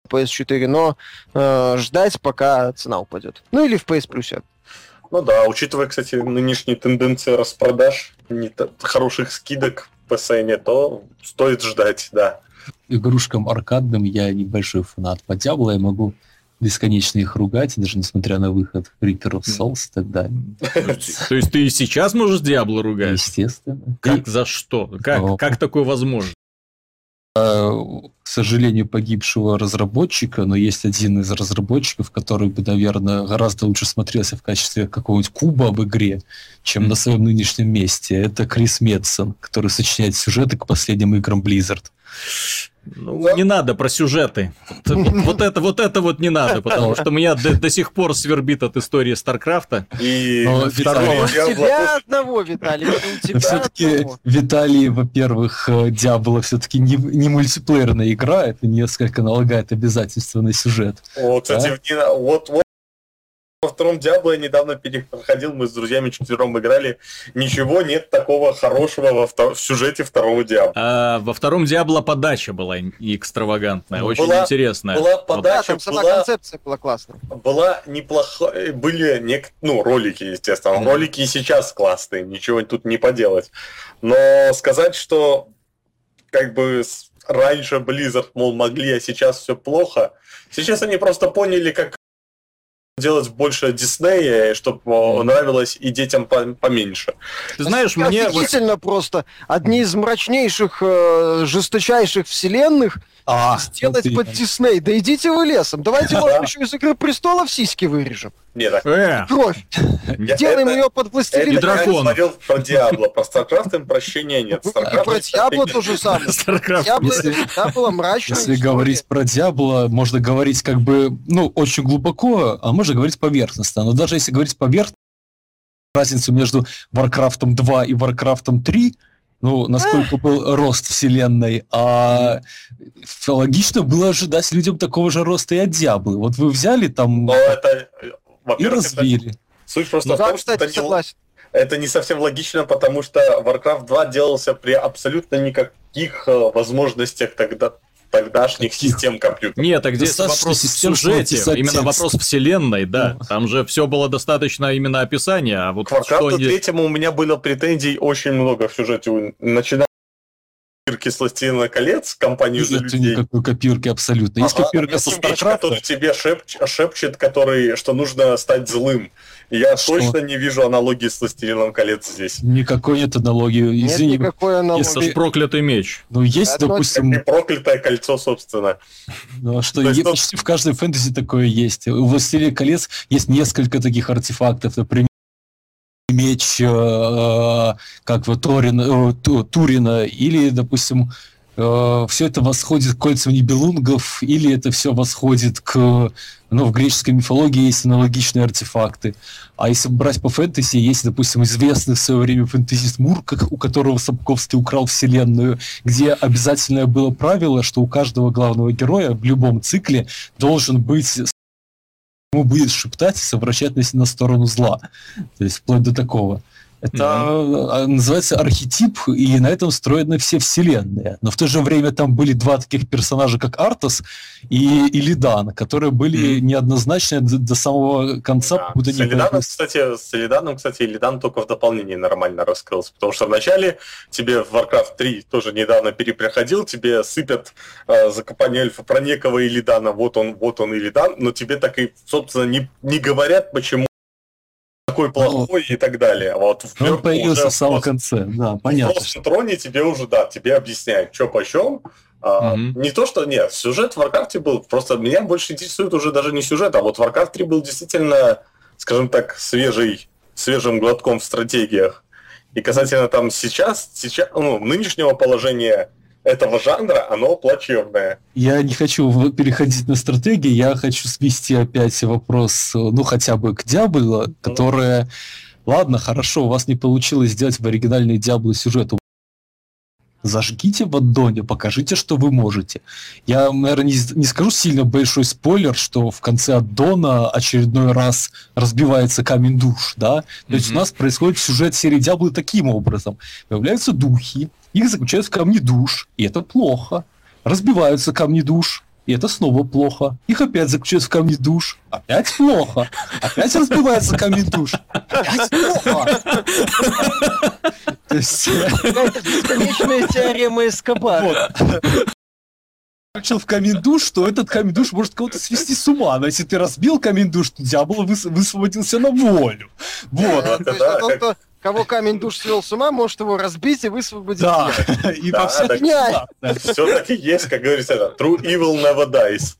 PS4, но э, ждать, пока цена упадет. Ну или в PS Plus. Ну да, учитывая, кстати, нынешние тенденции распродаж, не хороших скидок по цене, то стоит ждать, да. Игрушкам аркадным я небольшой фанат. По Diablo я могу бесконечно их ругать, даже несмотря на выход Reaper of Souls и так далее. То есть ты и сейчас можешь Диабло ругать? Естественно. Как, за что? Как, как такое возможно? А, к сожалению, погибшего разработчика, но есть один из разработчиков, который бы, наверное, гораздо лучше смотрелся в качестве какого-нибудь куба об игре, чем на своем нынешнем месте. Это Крис Медсон, который сочиняет сюжеты к последним играм Blizzard. Ну, да. не надо про сюжеты. Вот это, вот это вот не надо, потому что меня до, до сих пор свербит от истории Старкрафта. И второго. тебя одного, Виталий. Все-таки Виталий, во-первых, Диабло все-таки не, не мультиплеерная игра, это несколько налагает обязательства на сюжет. О, кстати, да? вот, вот во втором Диабло я недавно переходил, мы с друзьями четвером играли. Ничего нет такого хорошего во втор... в сюжете второго Диабло. А, во втором Диабло подача была экстравагантная, ну, очень была, интересная. Была подача, да, была, концепция была классная. Была неплохая, были нек... ну, ролики, естественно. Mm. Ролики и сейчас классные, ничего тут не поделать. Но сказать, что как бы раньше Blizzard, мол, могли, а сейчас все плохо. Сейчас они просто поняли, как делать больше Диснея, чтобы mm. нравилось и детям поменьше. Ты знаешь, мне... Офигительно просто. Одни из мрачнейших, э, жесточайших вселенных а, сделать под Дисней. Да идите вы лесом. Давайте, может, еще из Игры Престолов сиськи вырежем. Нет, э. Кровь. Делаем ее под властелин. И дракон. Я смотрел про Диабло. Про StarCraft им прощения нет. Про Диабло то же самое. Диабло было мрачно. Если говорить про Диабло, можно говорить как бы, ну, очень глубоко, а можно говорить поверхностно. Но даже если говорить поверхностно, разницу между Warcraft 2 и Warcraft 3, ну, насколько был рост вселенной, а логично было ожидать людям такого же роста и от Диаблы. Вот вы взяли там Но это, и развили. Это, суть просто ну, в том, да, что это не, это не совсем логично, потому что Warcraft 2 делался при абсолютно никаких э, возможностях тогда тогдашних систем компьютеров. Нет, так здесь вопрос в сюжете, именно вопрос вселенной, да. Там же все было достаточно именно описания, а вот К Warcraft третьему у меня было претензий очень много в сюжете, начиная копирки с «Властелина колец» компанию за людей. никакой копирки абсолютно. Есть ага, копирка со StarCraft. который тебе шепч, шепчет, который, что нужно стать злым. Я что? точно не вижу аналогии с «Властелином колец» здесь. Никакой нет аналогии. Извини. Нет никакой аналогии. Есть проклятый меч. Ну, есть, Это допустим... Это проклятое кольцо, собственно. Ну, а что, есть, есть почти в каждой фэнтези такое есть. У «Властелина колец» есть несколько таких артефактов. Например, меч, э, э, как в Торин, э, Турина, или, допустим, все это восходит к кольцам небелунгов, или это все восходит к... Ну, в греческой мифологии есть аналогичные артефакты. А если брать по фэнтези, есть, допустим, известный в свое время фэнтезист Мурках, у которого Сапковский украл вселенную, где обязательное было правило, что у каждого главного героя в любом цикле должен быть ему будет шептать и совращать на сторону зла. То есть вплоть до такого. Это mm-hmm. называется архетип, и на этом строены все вселенные. Но в то же время там были два таких персонажа, как Артас и Илидан, которые были mm-hmm. неоднозначны до, до самого конца. Да. С, Илиданом, кстати, с Илиданом, кстати, Илидан только в дополнении нормально раскрылся, потому что вначале тебе в Warcraft 3 тоже недавно перепроходил, тебе сыпят э, закопание эльфа про некого Илидана, вот он, вот он Илидан, но тебе так и, собственно, не, не говорят, почему такой плохой и так далее. Вот в Он появился в самом конце, да, понятно. В троне тебе уже, да, тебе объясняют, что почем. А, угу. Не то, что нет, сюжет в Warcraft был, просто меня больше интересует уже даже не сюжет, а вот Warcraft 3 был действительно, скажем так, свежий, свежим глотком в стратегиях. И касательно там сейчас, сейчас ну, нынешнего положения этого жанра, оно плачевное. Я не хочу переходить на стратегии, я хочу свести опять вопрос, ну, хотя бы к Диабло, которая... Ладно, хорошо, у вас не получилось сделать в оригинальной Диабло сюжет. Зажгите в аддоне, покажите, что вы можете. Я, наверное, не, не скажу сильно большой спойлер, что в конце аддона очередной раз разбивается камень душ, да? То mm-hmm. есть у нас происходит сюжет серии Диаблы таким образом. Появляются духи, их заключают в камни душ, и это плохо. Разбиваются камни душ, и это снова плохо. Их опять заключают в камни душ. Опять плохо. Опять разбивается камни душ. Опять плохо. То есть... Это бесконечная теорема Эскобара. Включил в камень душ, что этот камень душ может кого-то свести с ума. Но если ты разбил камень душ, то дьявол высвободился на волю. Вот. Да, кого камень душ свел с ума, может его разбить и высвободить. Да, и да, всех Все-таки есть, как говорится, это, true evil never dies.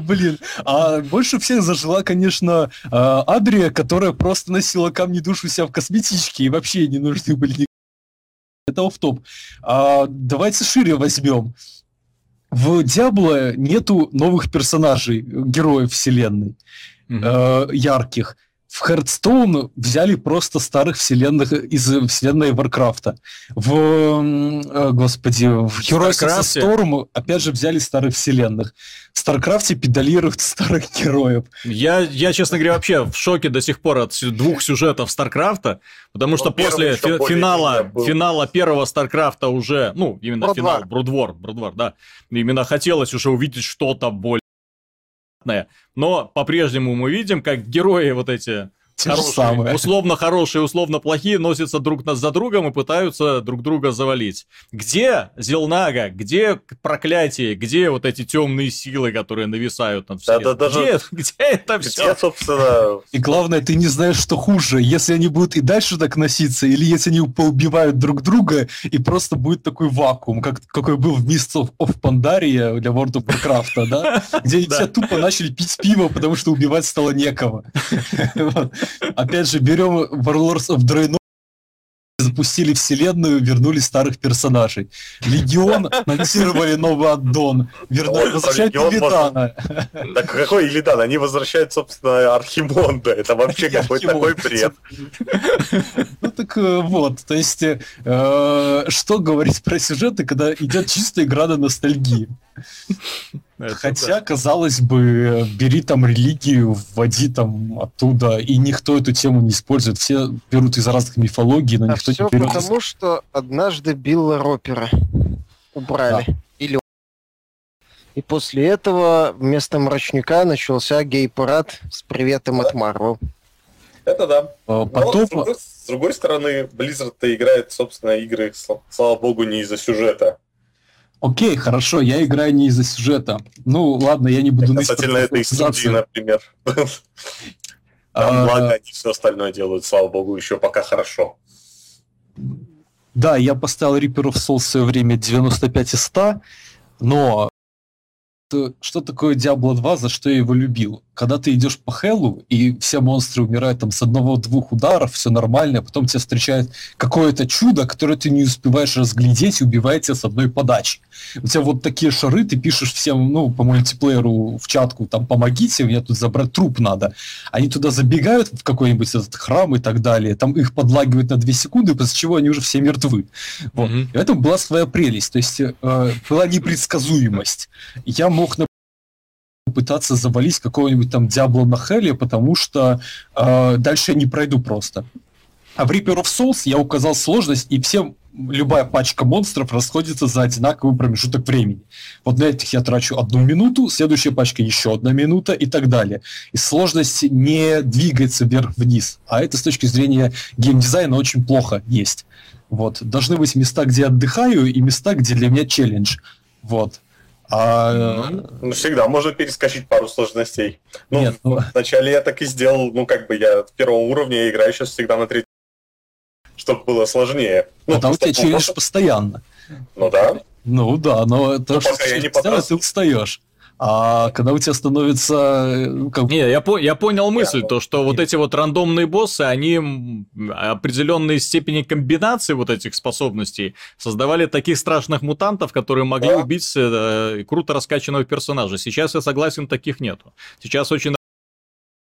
Блин, а больше всех зажила, конечно, а, Адрия, которая просто носила камни душ у себя в косметичке и вообще не нужны были это в топ. А, давайте шире возьмем. В Диабло нету новых персонажей, героев вселенной, mm-hmm. э, ярких в Hearthstone взяли просто старых вселенных из вселенной Warcraft а. В, э, господи, в Heroes of Storm опять же взяли старых вселенных. В StarCraft е педалируют старых героев. Я, я, честно говоря, вообще в шоке до сих пор от двух сюжетов StarCraft а, потому что Но после фи- финала, финала первого StarCraft а уже, ну, именно Brood War. финал, Brood War, Brood War, да, именно хотелось уже увидеть что-то более но по-прежнему мы видим, как герои вот эти хорошие, условно хорошие, условно плохие носятся друг за другом и пытаются друг друга завалить. Где Зелнага? Где проклятие? Где вот эти темные силы, которые нависают над всем? Да, да, где, даже... где это все? Где, собственно... И главное, ты не знаешь, что хуже, если они будут и дальше так носиться, или если они поубивают друг друга, и просто будет такой вакуум, как, какой был в Mists of Pandaria для World of Warcraft, да? Где все тупо начали пить пиво, потому что убивать стало некого. Опять же, берем Warlords of Draenor, запустили вселенную, вернули старых персонажей. Легион анонсировали новый аддон, вернули, возвращают Илидана. Так какой Илидан? Они возвращают, собственно, Архимонда. Это вообще какой-то такой бред. Ну так э, вот, то есть, э, что говорить про сюжеты, когда идет чистая игра на ностальгии? Это Хотя, да. казалось бы, бери там религию, вводи там оттуда, и никто эту тему не использует. Все берут из разных мифологий, но а никто все не берет... потому, что однажды Билла Ропера убрали. Да. Или И после этого вместо мрачника начался гей-парад с приветом да. от Марвел. Это да. А, потом... Но, с, другой, с другой стороны, Blizzard играет, собственно, игры, слава богу, не из-за сюжета. Окей, хорошо, я играю не из-за сюжета. Ну, ладно, я не буду... Касательно этой студии, например. Там, благо, они все остальное делают, слава богу, еще пока хорошо. Да, я поставил Reaper of Souls в свое время 95 из 100, но что такое Diablo 2, за что я его любил. Когда ты идешь по Хеллу, и все монстры умирают там с одного-двух ударов, все нормально, а потом тебя встречает какое-то чудо, которое ты не успеваешь разглядеть и убивает тебя с одной подачи. У тебя вот такие шары, ты пишешь всем, ну, по мультиплееру в чатку, там, помогите, мне тут забрать труп надо. Они туда забегают в какой-нибудь этот храм и так далее, там их подлагивают на две секунды, после чего они уже все мертвы. Вот. Mm-hmm. И в этом была своя прелесть, то есть э, была непредсказуемость. Я мог, пытаться завалить какого-нибудь там Диабло на Хеле, потому что э, дальше я не пройду просто. А в Reaper of Souls я указал сложность, и всем любая пачка монстров расходится за одинаковый промежуток времени. Вот на этих я трачу одну минуту, следующая пачка еще одна минута и так далее. И сложность не двигается вверх-вниз. А это с точки зрения геймдизайна очень плохо есть. Вот. Должны быть места, где отдыхаю, и места, где для меня челлендж. Вот. А... Ну, всегда можно перескочить пару сложностей. Ну, Нет, ну... вначале я так и сделал, ну, как бы я первого уровня играю сейчас всегда на третьем, чтобы было сложнее. Ну, Потому у тебя челлендж постоянно. Ну да. Ну да, но то, ну, что я не ты устаешь. А когда у тебя становится... Ну, как... Не, я, по я понял мысль, то, что вот эти вот рандомные боссы, они определенной степени комбинации вот этих способностей создавали таких страшных мутантов, которые могли да. убить э, круто раскачанного персонажа. Сейчас я согласен, таких нету. Сейчас очень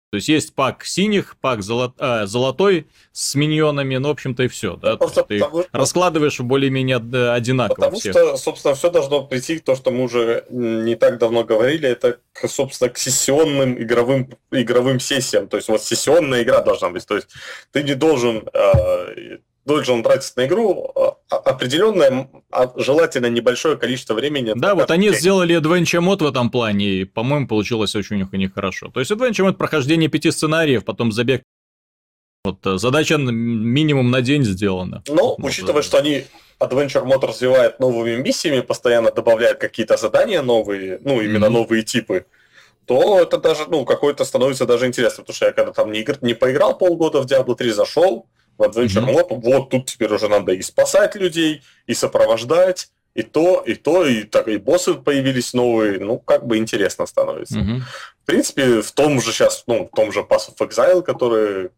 то есть есть пак синих, пак золот, э, золотой с миньонами, ну, в общем-то, и все. Да? Просто ты потому, раскладываешь более-менее одинаково. Потому всех. что, собственно, все должно прийти тому, что мы уже не так давно говорили, это, собственно, к сессионным игровым, игровым сессиям. То есть вот сессионная игра должна быть. То есть ты не должен э, должен тратить на игру а, определенное, а, желательно небольшое количество времени. Да, вот они сделали Adventure мод в этом плане, и, по-моему, получилось очень у них хорошо. То есть Adventure мод прохождение пяти сценариев, потом забег. Вот э, задача минимум на день сделана. Ну, вот, учитывая, что они Adventure мод развивает новыми миссиями, постоянно добавляет какие-то задания новые, ну, именно mm-hmm. новые типы, то это даже, ну, какой-то становится даже интересно, потому что я когда там не, игр... не поиграл полгода в Diablo 3, зашел, Adventure mm-hmm. Mode, вот тут теперь уже надо и спасать людей, и сопровождать, и то, и то, и так и боссы появились новые, ну, как бы интересно становится. Mm-hmm. В принципе, в том же сейчас, ну, в том же Pass of Exile, который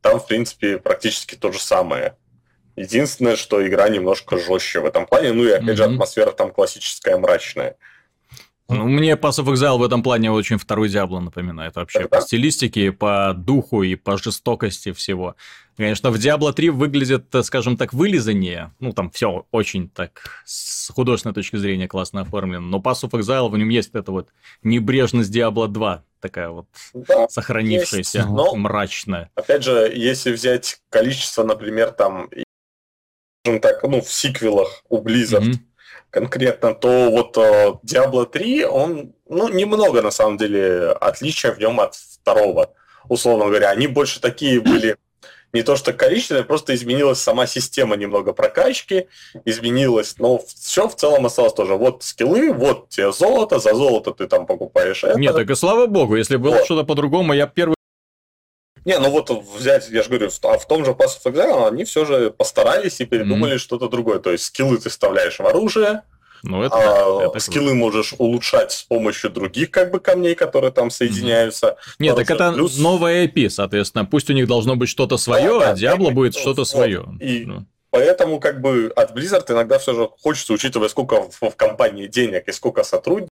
там, в принципе, практически то же самое. Единственное, что игра немножко жестче в этом плане, ну и опять mm-hmm. же атмосфера там классическая, мрачная. Ну, мне Pass of Exile в этом плане очень второй Диабло напоминает вообще. По стилистике, по духу и по жестокости всего. Конечно, в Diablo 3 выглядит, скажем так, вылизаннее. Ну, там все очень так с художественной точки зрения классно оформлено. Но Pass of Exile в нем есть эта вот небрежность Diablo 2 такая вот да, сохранившаяся, есть, но, мрачная. Опять же, если взять количество, например, там, так, ну, в сиквелах у Blizzard, mm-hmm конкретно, то вот э, Diablo 3, он, ну, немного, на самом деле, отличия в нем от второго, условно говоря. Они больше такие были не то что количественные, просто изменилась сама система немного прокачки, изменилась, но все в целом осталось тоже. Вот скиллы, вот тебе золото, за золото ты там покупаешь это. Нет, так и слава богу, если было вот. что-то по-другому, я первый не, ну вот взять, я же говорю, а в том же Pass of Exile они все же постарались и придумали mm-hmm. что-то другое. То есть скиллы ты вставляешь в оружие, ну, это, а, это скиллы круто. можешь улучшать с помощью других как бы камней, которые там соединяются. Mm-hmm. Нет, так это плюс... новая IP, соответственно. Пусть у них должно быть что-то свое, да, а Diablo будет что-то вот. свое. И ну. поэтому как бы от Blizzard иногда все же хочется, учитывая, сколько в, в компании денег и сколько сотрудников,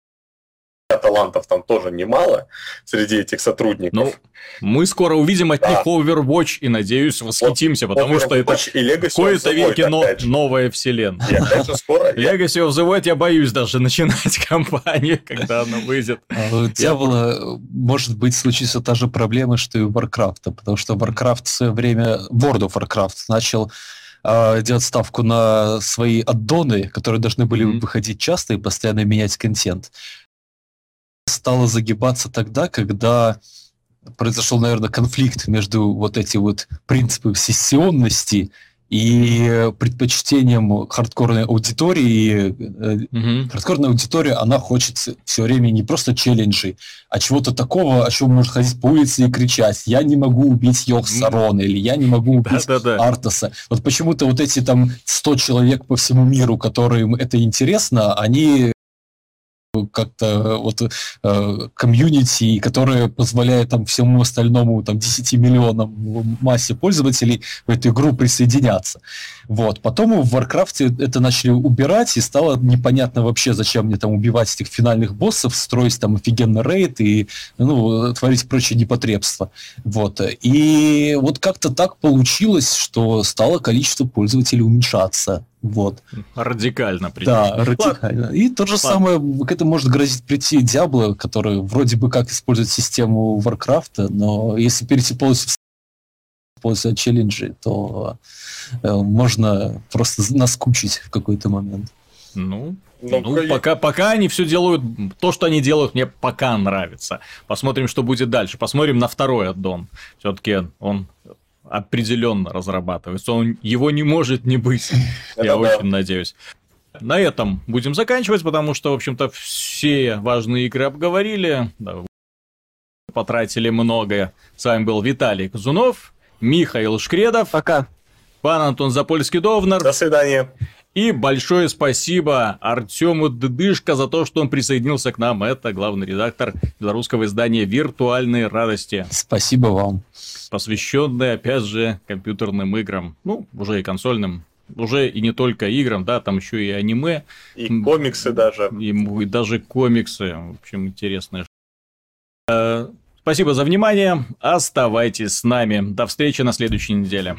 талантов там тоже немало среди этих сотрудников. Ну, мы скоро увидим от да. них Overwatch и, надеюсь, восхитимся, вот, потому Overwatch что это в кои-то веки но, новая вселенная. Legacy of the Void я боюсь даже начинать кампанию, когда она выйдет. А у Дьявола, может быть, случится та же проблема, что и у Warcraft, потому что Warcraft в свое время, World of Warcraft начал э, делать ставку на свои аддоны, которые должны были mm-hmm. выходить часто и постоянно менять контент, стало загибаться тогда, когда произошел, наверное, конфликт между вот этим вот принципом сессионности и предпочтением хардкорной аудитории. Mm-hmm. Хардкорная аудитория, она хочет все время не просто челленджей, а чего-то такого, о чем может ходить по улице и кричать. Я не могу убить Йохсарона, mm-hmm. или я не могу убить Да-да-да. Артаса. Вот почему-то вот эти там 100 человек по всему миру, которым это интересно, они как-то вот э, комьюнити, которое позволяет там всему остальному там 10 миллионам массе пользователей в эту игру присоединяться. Вот. Потом в Warcraft это начали убирать, и стало непонятно вообще, зачем мне там убивать этих финальных боссов, строить там офигенный рейд и ну, творить прочие непотребства. Вот. И вот как-то так получилось, что стало количество пользователей уменьшаться. Вот. Радикально причем. Да, радикально. И то же Ладно. самое, к этому может грозить прийти Diablo, который вроде бы как использует систему Warcraft, но если перейти полностью в полностью от челленджей, то э, можно просто наскучить в какой-то момент. Ну, ну, ну пока, пока они все делают, то, что они делают, мне пока нравится. Посмотрим, что будет дальше. Посмотрим на второй аддон. Все-таки он определенно разрабатывается. Он, его не может не быть. Я очень надеюсь. На этом будем заканчивать, потому что, в общем-то, все важные игры обговорили. Да, потратили многое. С вами был Виталий Казунов, Михаил Шкредов. Пока. Пан Антон Запольский-Довнер. До свидания. И большое спасибо Артему Дыдышко за то, что он присоединился к нам. Это главный редактор белорусского издания «Виртуальные радости». Спасибо вам. Посвященный, опять же, компьютерным играм. Ну, уже и консольным. Уже и не только играм, да, там еще и аниме. И комиксы даже. И, и даже комиксы. В общем, интересные. Э, спасибо за внимание. Оставайтесь с нами. До встречи на следующей неделе.